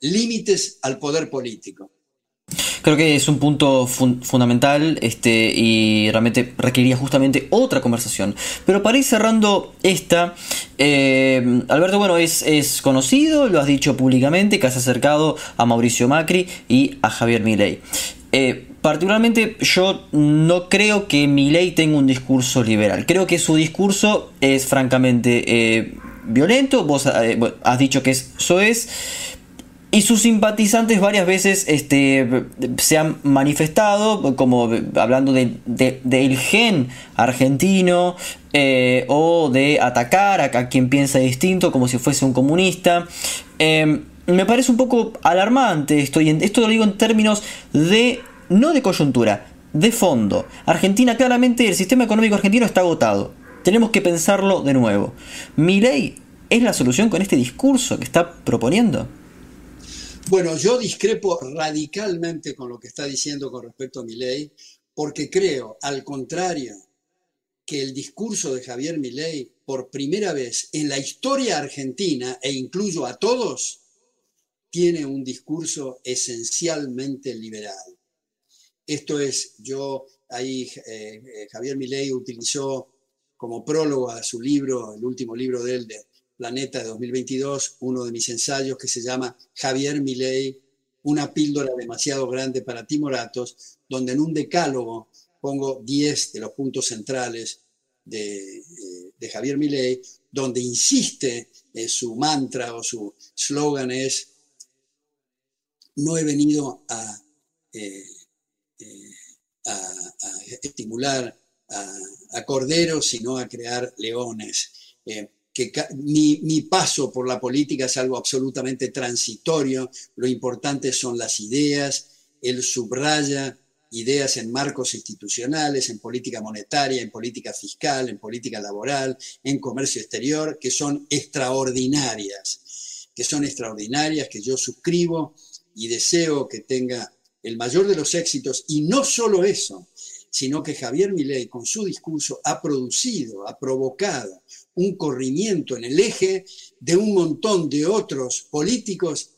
límites al poder político. Creo que es un punto fundamental este, y realmente requeriría justamente otra conversación. Pero para ir cerrando esta, eh, Alberto, bueno, es, es, conocido, lo has dicho públicamente, que has acercado a Mauricio Macri y a Javier Milei. Eh, particularmente yo no creo que Milei tenga un discurso liberal. Creo que su discurso es francamente eh, violento. Vos has dicho que eso es y sus simpatizantes varias veces este, se han manifestado, como hablando del de, gen argentino, eh, o de atacar a, quien piensa distinto, como si fuese un comunista. Em, me parece un poco alarmante esto, y esto lo digo en términos de, no de coyuntura, de fondo. Argentina, claramente, el sistema económico argentino está agotado. Tenemos que pensarlo de nuevo. ¿Mi ley es la solución con este discurso que está proponiendo? Bueno, yo discrepo radicalmente con lo que está diciendo con respecto a Milei, porque creo, al contrario, que el discurso de Javier Milei, por primera vez en la historia argentina, e incluyo a todos, tiene un discurso esencialmente liberal. Esto es, yo ahí eh, eh, Javier Milei utilizó como prólogo a su libro, el último libro de él, de Planeta de 2022, uno de mis ensayos que se llama Javier Milei, una píldora demasiado grande para timoratos, donde en un decálogo pongo 10 de los puntos centrales de, eh, Javier Milei, donde insiste en su mantra o su slogan es, no he venido a, eh, eh, estimular a, corderos, sino a crear leones que mi, paso por la política es algo absolutamente transitorio, lo importante son las ideas, él subraya ideas en marcos institucionales, en política monetaria, en política fiscal, en política laboral, en comercio exterior, que son extraordinarias, que son extraordinarias, que yo suscribo y deseo que tenga el mayor de los éxitos, y no solo eso, sino que Javier Milei con su discurso ha producido, ha provocado un corrimiento en el eje de un montón de otros políticos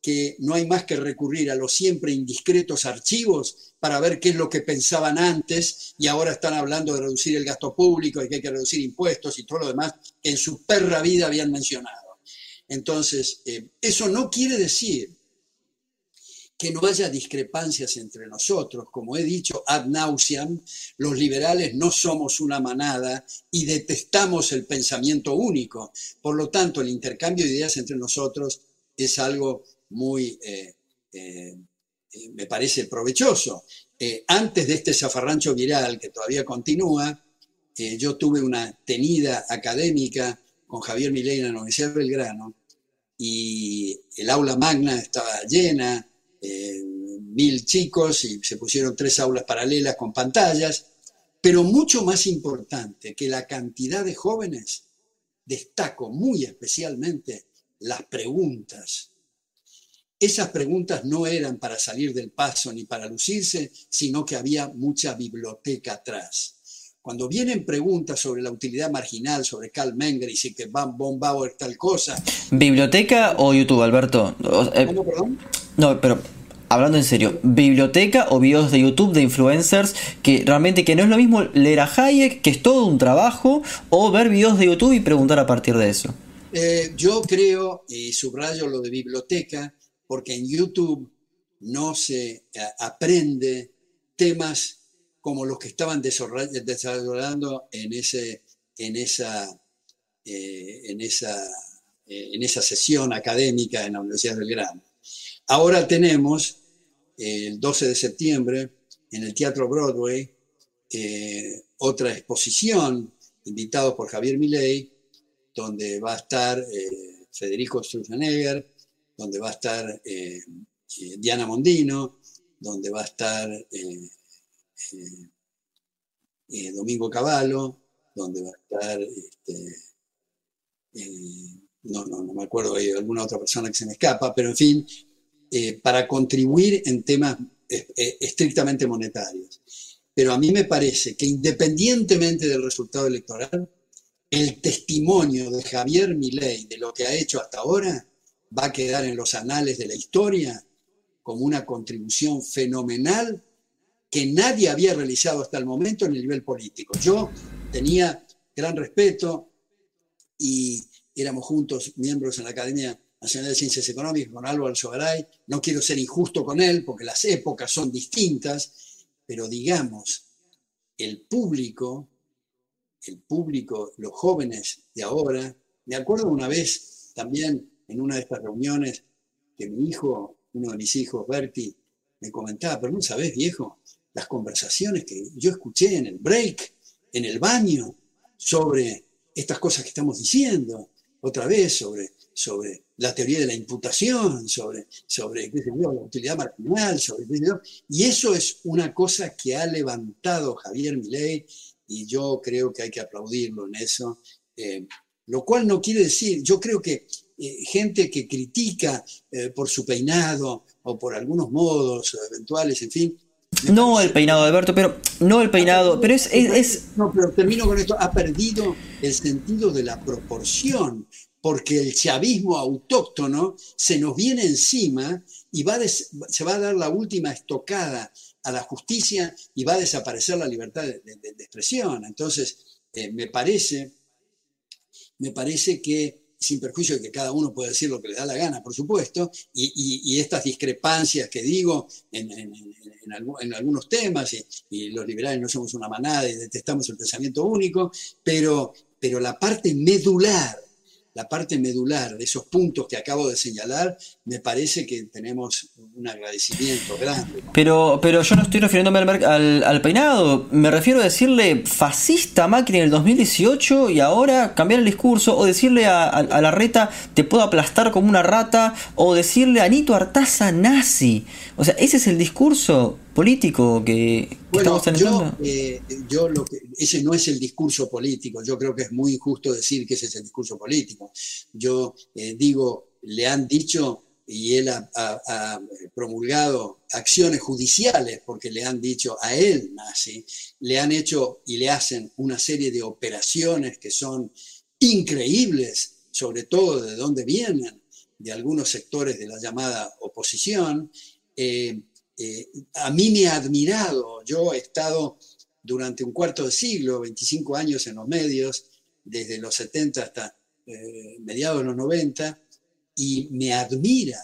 que no hay más que recurrir a los siempre indiscretos archivos para ver qué es lo que pensaban antes y ahora están hablando de reducir el gasto público y que hay que reducir impuestos y todo lo demás que en su perra vida habían mencionado. Entonces, eh, eso no quiere decir que no haya discrepancias entre nosotros. Como he dicho ad nauseam, los liberales no somos una manada y detestamos el pensamiento único. Por lo tanto, el intercambio de ideas entre nosotros es algo muy, eh, eh, eh, me parece, provechoso. antes de este zafarrancho viral que todavía continúa, yo tuve una tenida académica con Javier Milei en la Universidad Belgrano y el aula magna estaba llena, eh, mil chicos y se pusieron tres aulas paralelas con pantallas, pero mucho más importante que la cantidad de jóvenes, destaco muy especialmente las preguntas. Esas preguntas no eran para salir del paso ni para lucirse, sino que había mucha biblioteca atrás. Cuando vienen preguntas sobre la utilidad marginal, sobre Karl Menger y si que Van von Bauer tal cosa. ¿Biblioteca o YouTube, Alberto? Eh, ¿Cómo, perdón? No, pero hablando en serio, biblioteca o videos de YouTube de influencers que realmente que no es lo mismo leer a Hayek, que es todo un trabajo, o ver videos de YouTube y preguntar a partir de eso. Eh, yo creo, y subrayo lo de biblioteca, porque en YouTube no se eh, aprende temas como los que estaban desarrollando en, ese, en, esa, eh, en, esa, en esa sesión académica en la Universidad del Gran. Ahora tenemos el 12 de septiembre en el Teatro Broadway eh, otra exposición invitado por Javier Milei, donde va a estar eh, Federico Sturzenegger, donde va a estar eh, eh, Diana Mondino, donde va a estar Domingo Cavallo, donde va a estar, este, no, no, no, me acuerdo, hay alguna otra persona que se me escapa, pero en fin, para contribuir en temas estrictamente monetarios. Pero a mí me parece que independientemente del resultado electoral, el testimonio de Javier Milei de lo que ha hecho hasta ahora va a quedar en los anales de la historia como una contribución fenomenal que nadie había realizado hasta el momento en el nivel político. Yo tenía gran respeto y éramos juntos miembros en la Academia Nacional de Ciencias Económicas con Álvaro Sogaray. No quiero ser injusto con él porque las épocas son distintas, pero digamos, el público el público, los jóvenes de ahora. Me acuerdo una vez también en una de estas reuniones que mi hijo, uno de mis hijos, Berti, me comentaba, pero no sabes, viejo, las conversaciones que yo escuché en el break, en el baño, sobre estas cosas que estamos diciendo, otra vez sobre, sobre la teoría de la imputación, sobre, sobre la utilidad marginal, sobre, y eso es una cosa que ha levantado Javier Milei y yo creo que hay que aplaudirlo en eso. Eh, lo cual no quiere decir, yo creo que eh, gente que critica eh, por su peinado o por algunos modos eventuales, en fin. No el peinado, Alberto, pero no el peinado, pero es, es, No, pero termino con esto, ha perdido el sentido de la proporción, porque el chavismo autóctono se nos viene encima y se va a dar la última estocada a la justicia y va a desaparecer la libertad de, expresión. Entonces, eh, me parece, me parece que sin perjuicio de que cada uno puede decir lo que le da la gana, por supuesto, y, estas discrepancias que digo en, algunos temas, y, los liberales no somos una manada y detestamos el pensamiento único, pero la parte medular la parte medular de esos puntos que acabo de señalar, me parece que tenemos un agradecimiento grande. Pero, pero yo no estoy refiriéndome al, al, peinado, me refiero a decirle fascista a Macri en el 2018 y ahora cambiar el discurso, o decirle a, a la reta te puedo aplastar como una rata, o decirle a Artaza nazi. O sea, ese es el discurso político que, estamos teniendo? Yo, eh, yo lo que, ese no es el discurso político. Yo creo que es muy injusto decir que ese es el discurso político. Yo eh, digo, le han dicho y él ha, promulgado acciones judiciales porque le han dicho a él nazi, le han hecho y le hacen una serie de operaciones que son increíbles, sobre todo de dónde vienen, de algunos sectores de la llamada oposición. Eh, eh, a mí me ha admirado, yo he estado durante un cuarto de siglo, 25 años en los medios, desde los 70 hasta eh, mediados de los 90, y me admira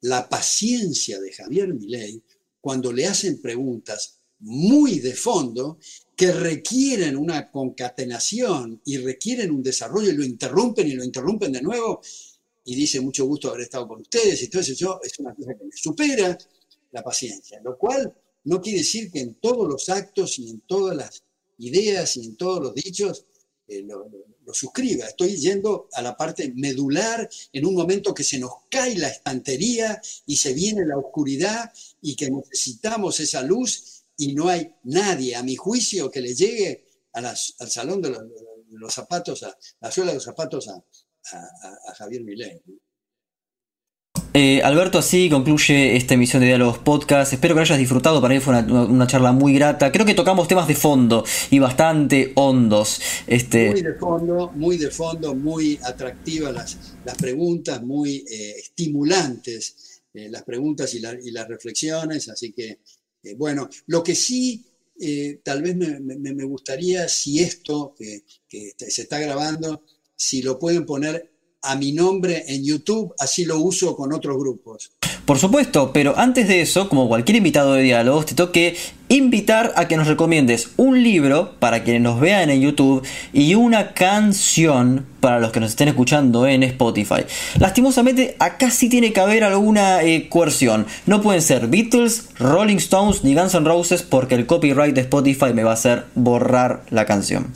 la paciencia de Javier Milei cuando le hacen preguntas muy de fondo que requieren una concatenación y requieren un desarrollo y lo interrumpen y lo interrumpen de nuevo y dice mucho gusto haber estado con ustedes y todo eso. Es una cosa que me supera la paciencia, lo cual no quiere decir que en todos los actos y en todas las ideas y en todos los dichos eh, lo, suscriba. Estoy yendo a la parte medular en un momento que se nos cae la estantería y se viene la oscuridad y que necesitamos esa luz y no hay nadie, a mi juicio, que le llegue al salón de los, zapatos, a la suela de los zapatos a, Javier Milei. Eh, Alberto, así concluye esta emisión de Diálogos Podcast. Espero que hayas disfrutado. Para mí fue una, charla muy grata. Creo que tocamos temas de fondo y bastante hondos. Este... Muy de fondo, muy de fondo, muy atractivas las, las preguntas, muy eh, estimulantes eh, las preguntas y, las reflexiones. Así que, bueno, lo que sí tal vez me, gustaría, si esto que, que se está grabando, si lo pueden poner a mi nombre en YouTube, así lo uso con otros grupos. Por supuesto, pero antes de eso, como cualquier invitado de diálogos, te toque invitar a que nos recomiendes un libro para quienes nos vean en YouTube y una canción para los que nos estén escuchando en Spotify. Lastimosamente, acá sí tiene que haber alguna eh, coerción. No pueden ser Beatles, Rolling Stones ni Guns N' Roses porque el copyright de Spotify me va a hacer borrar la canción.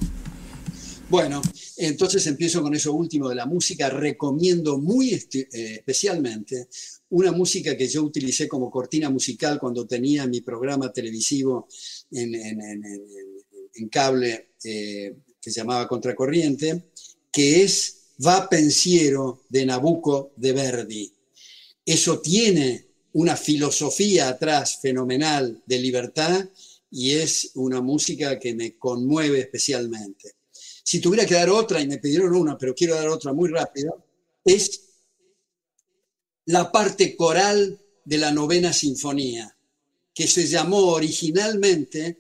Bueno, entonces empiezo con eso último de la música. Recomiendo muy eh, especialmente una música que yo utilicé como cortina musical cuando tenía mi programa televisivo en, cable eh, que se llamaba Contracorriente, que es Va Pensiero de Nabucco de Verdi. Eso tiene una filosofía atrás fenomenal de libertad y es una música que me conmueve especialmente. Si tuviera que dar otra, y me pidieron una, pero quiero dar otra muy rápida, es la parte coral de la novena sinfonía, que se llamó originalmente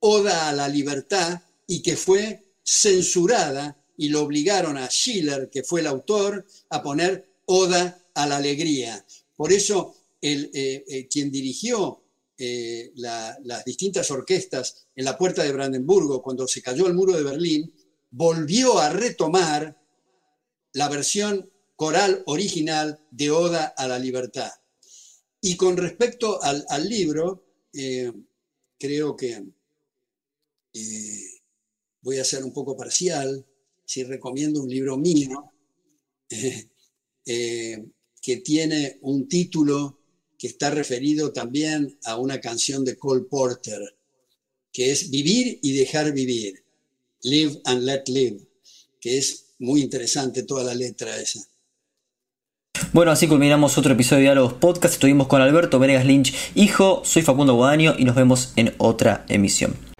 Oda a la Libertad y que fue censurada y lo obligaron a Schiller, que fue el autor, a poner Oda a la Alegría. Por eso el, eh, eh, quien dirigió eh, las distintas orquestas en la puerta de Brandenburgo cuando se cayó el muro de Berlín, volvió a retomar la versión coral original de Oda a la Libertad. Y con respecto al, libro, eh, creo que eh, voy a ser un poco parcial si recomiendo un libro mío eh, que tiene un título que está referido también a una canción de Cole Porter, que es Vivir y dejar vivir. Live and Let Live, que es muy interesante toda la letra esa. Bueno, así culminamos otro episodio de Diálogos Podcast. Estuvimos con Alberto Venegas Lynch, hijo. Soy Facundo Guadaño y nos vemos en otra emisión.